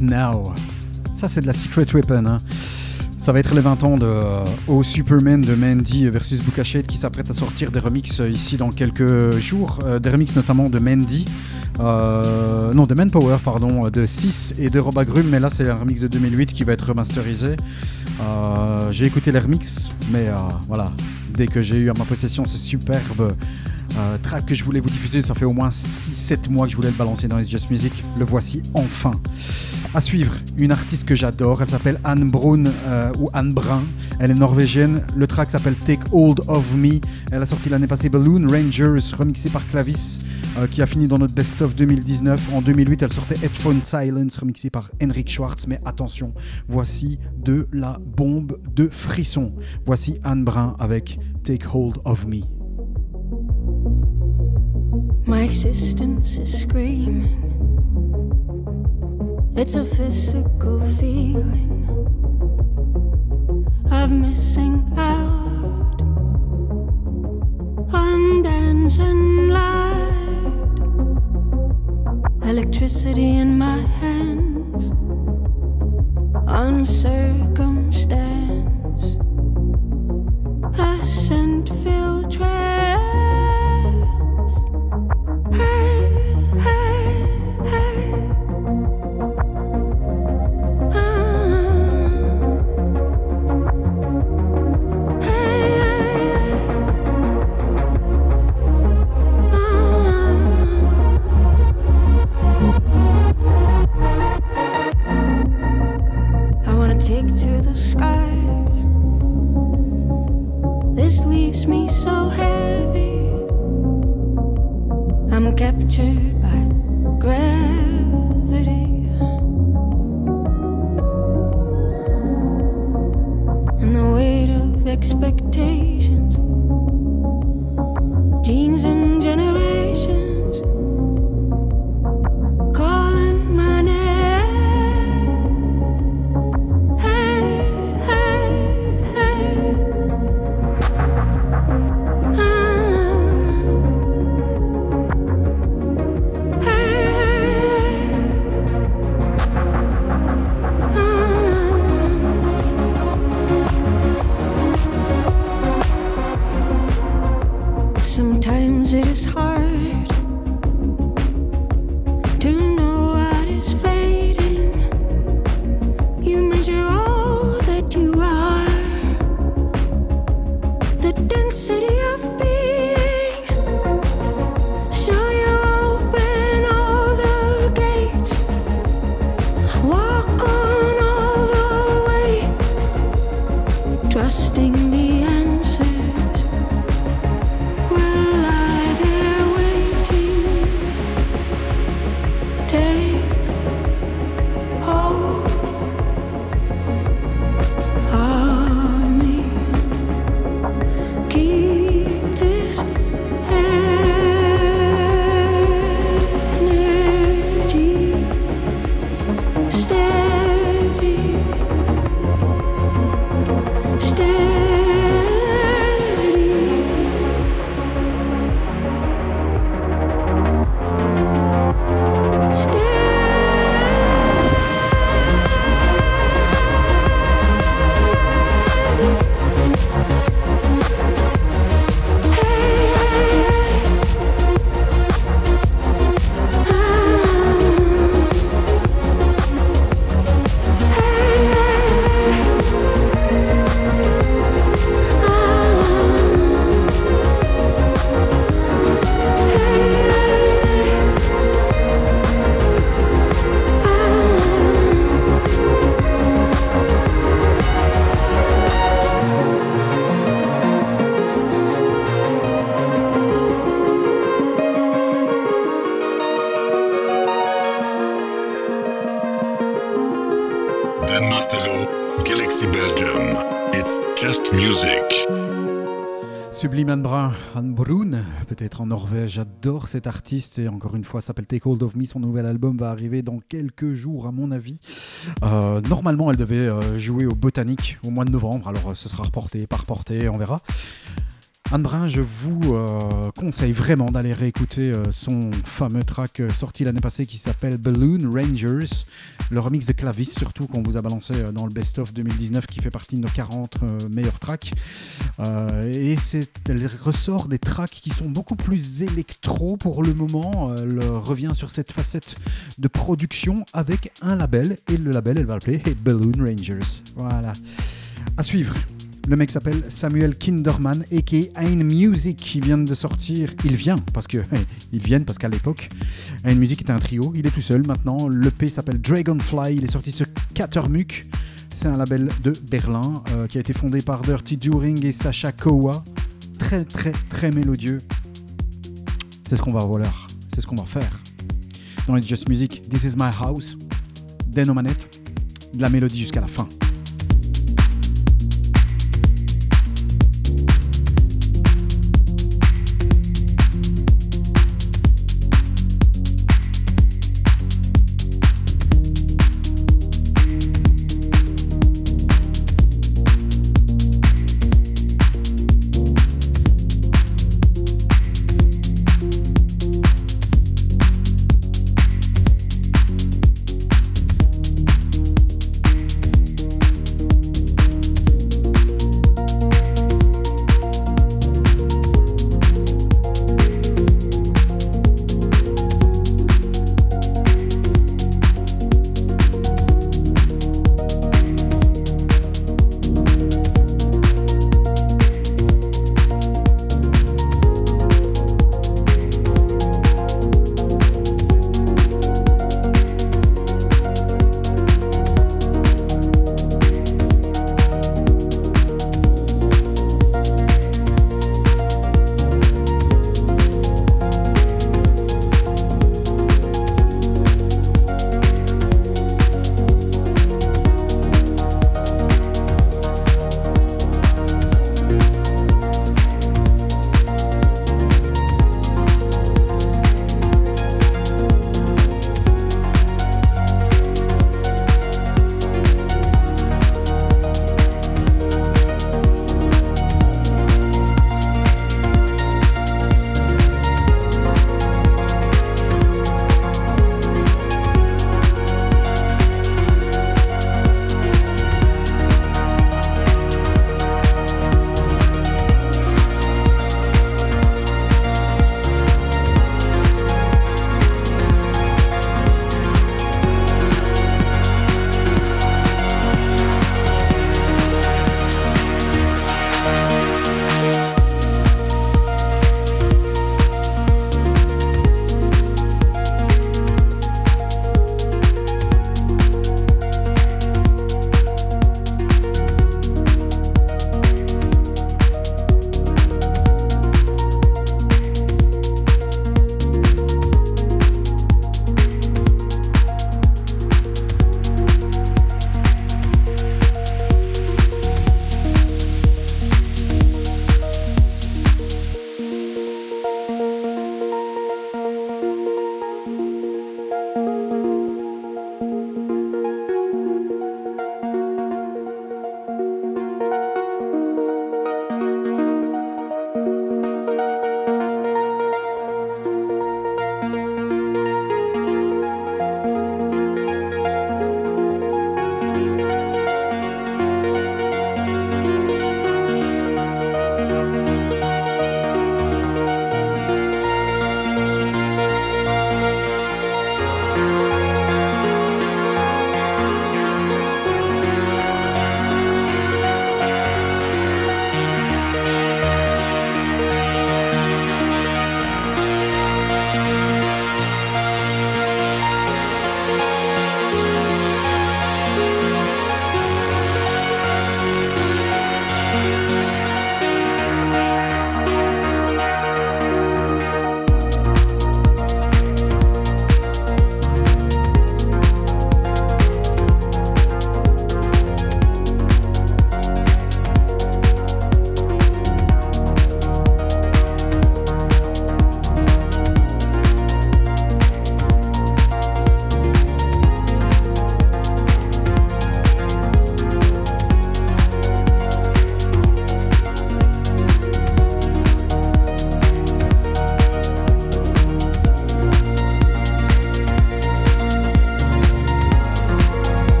Now. Ça, c'est de la Secret Weapon. hein. Ça va être les 20 ans de Au Superman de Mandy versus Bookachet qui s'apprête à sortir des remixes euh, ici dans quelques jours. Euh, des remixes notamment de Mandy. non, de Manpower, pardon, de 6 et de Robagrum, mais là c'est un remix de 2008 qui va être remasterisé. J'ai écouté les remixes, mais voilà, dès que j'ai eu à ma possession ce superbe euh, track que je voulais vous diffuser, ça fait au moins 6-7 mois que je voulais le balancer dans It's Just Music, le voici enfin. À suivre, une artiste que j'adore, elle s'appelle Anne Brun euh, ou Anne Brun, elle est norvégienne, le track s'appelle Take Hold of Me, elle a sorti l'année passée Balloon Rangers, remixé par Clavis, euh, qui a fini dans notre Best of 2019. En 2008, elle sortait Headphone Silence, remixé par Henrik Schwartz, mais attention, voici de la bombe de frisson. Voici Anne Brun avec Take Hold of Me. My existence is screaming. It's a physical feeling of missing out on dancing light. Electricity in my hands on circumstance. A scent filled. Expectations, peut-être en Norvège. J'adore cet artiste et encore une fois, s'appelle Take Hold of Me. Son nouvel album va arriver dans quelques jours, à mon avis. Euh, normalement, elle devait euh, jouer au Botanique au mois de novembre. Alors, euh, ce sera reporté, pas reporté, on verra. Anne Brun, je vous euh, conseille vraiment d'aller réécouter euh, son fameux track euh, sorti l'année passée qui s'appelle Balloon Rangers, le remix de Clavis surtout qu'on vous a balancé dans le Best of 2019 qui fait partie de nos 40 euh, meilleurs tracks. Et elle ressort des tracks qui sont beaucoup plus électro pour le moment. Elle revient sur cette facette de production avec un label et le label elle va l'appeler Balloon Rangers. Voilà. À suivre. Le mec s'appelle Samuel Kinderman et Ein Music qui vient de sortir. Il vient parce que ils viennent parce qu'à l'époque Ein Music était un trio. Il est tout seul maintenant. Le P s'appelle Dragonfly. Il est sorti sur Catermuck. C'est un label de Berlin euh, qui a été fondé par Dirty During et Sacha Kowa. Très très très mélodieux. C'est ce qu'on va voir. C'est ce qu'on va faire. Dans It's Just Music, This Is My House. Den aux manettes. De la mélodie jusqu'à la fin.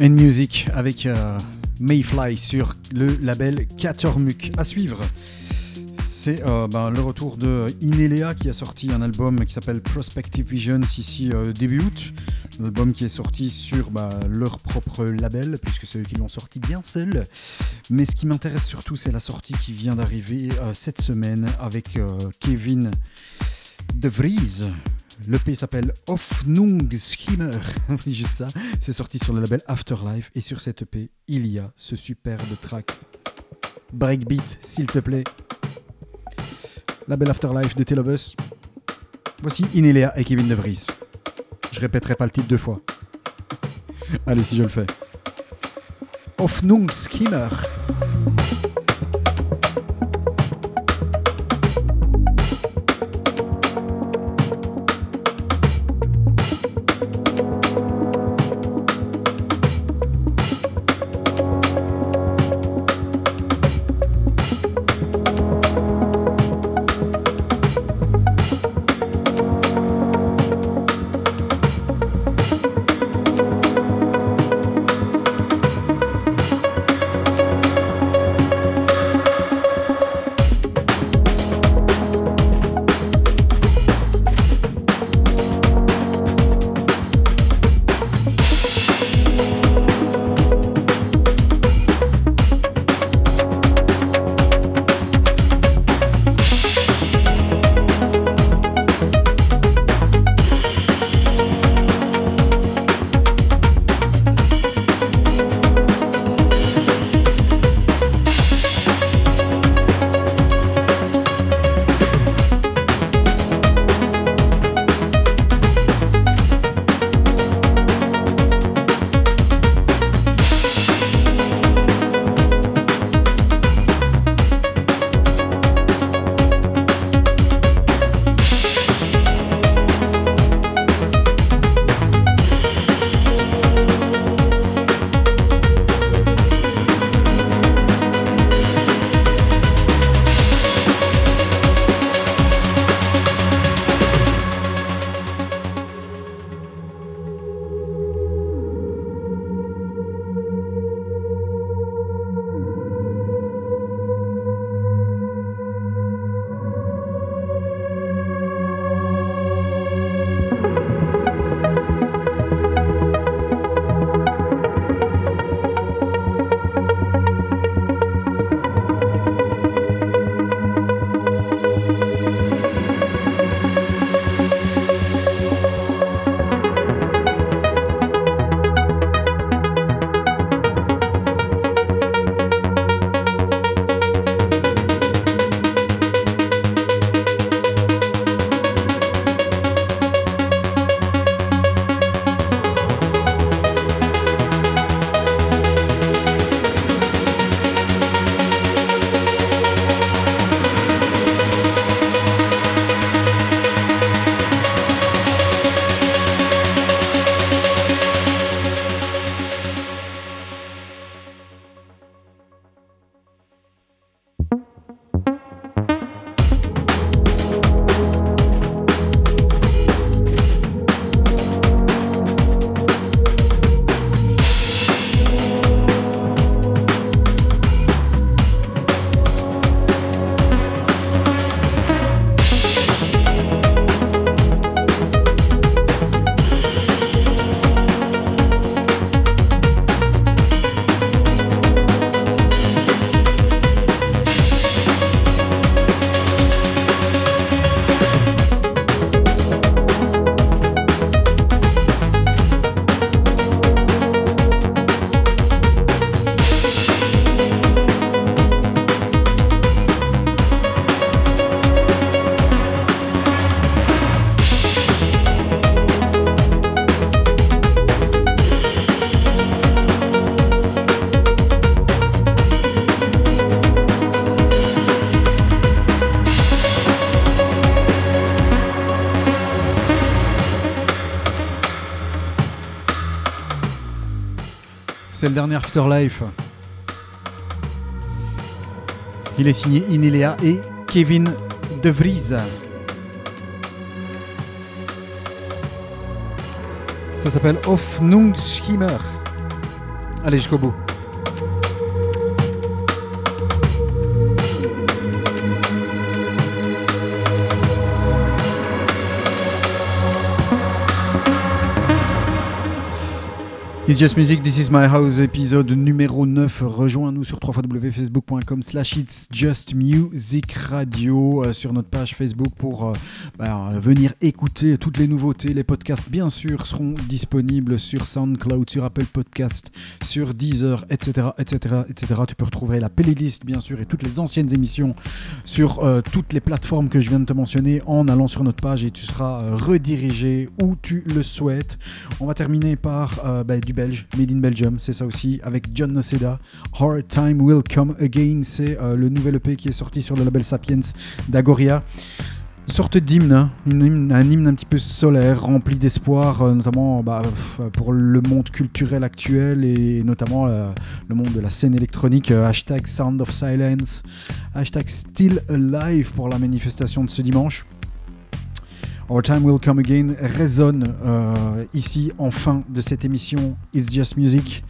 And Music avec euh, Mayfly sur le label Catermuc. À suivre, c'est euh, ben, le retour de Inelea qui a sorti un album qui s'appelle Prospective Visions ici euh, début août. Un album qui est sorti sur bah, leur propre label, puisque c'est eux qui l'ont sorti bien seul. Mais ce qui m'intéresse surtout, c'est la sortie qui vient d'arriver cette semaine avec Kevin De Vries. L'EP s'appelle Hoffnung Schimmer. Juste ça. C'est sorti sur le label Afterlife. Et sur cette EP, il y a ce superbe track. Breakbeat, s'il te plaît. Label Afterlife de Tale of Us. Voici Inelea et Kevin De. Je répéterai pas le titre deux fois. Allez, si je le fais. Hoffnung Schimmer. Le dernier Afterlife. Il est signé Inelea et Kevin De Vries. Ça s'appelle Hoffnungsschimmer. Allez jusqu'au bout. It's Just Music, This Is My House, épisode numéro 9. Rejoins-nous sur www.facebook.com slash It's Just Music Radio euh, sur notre page Facebook pour euh, bah, euh, venir écouter toutes les nouveautés. Les podcasts, bien sûr, seront disponibles sur SoundCloud, sur Apple Podcast, sur Deezer, etc., etc., etc. Tu peux retrouver la playlist, bien sûr, et toutes les anciennes émissions sur toutes les plateformes que je viens de te mentionner en allant sur notre page et tu seras redirigé où tu le souhaites. On va terminer par bah, du Made in Belgium, c'est ça aussi, avec John Noceda. Hard Time Will Come Again, c'est euh, le nouvel EP qui est sorti sur le label Sapiens d'Agoria. Une sorte d'hymne, hein, un hymne un petit peu solaire, rempli d'espoir, euh, notamment bah, pour le monde culturel actuel et notamment euh, le monde de la scène électronique. hashtag Sound of Silence, hashtag Still Alive pour la manifestation de ce dimanche. Our Time Will Come Again résonne euh, ici en fin de cette émission It's Just Music.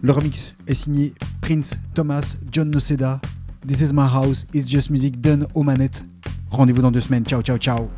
Le remix est signé Prince Thomas John Noceda. This is my house, It's Just Music done aux manettes. Rendez-vous dans deux semaines. Ciao, ciao, ciao.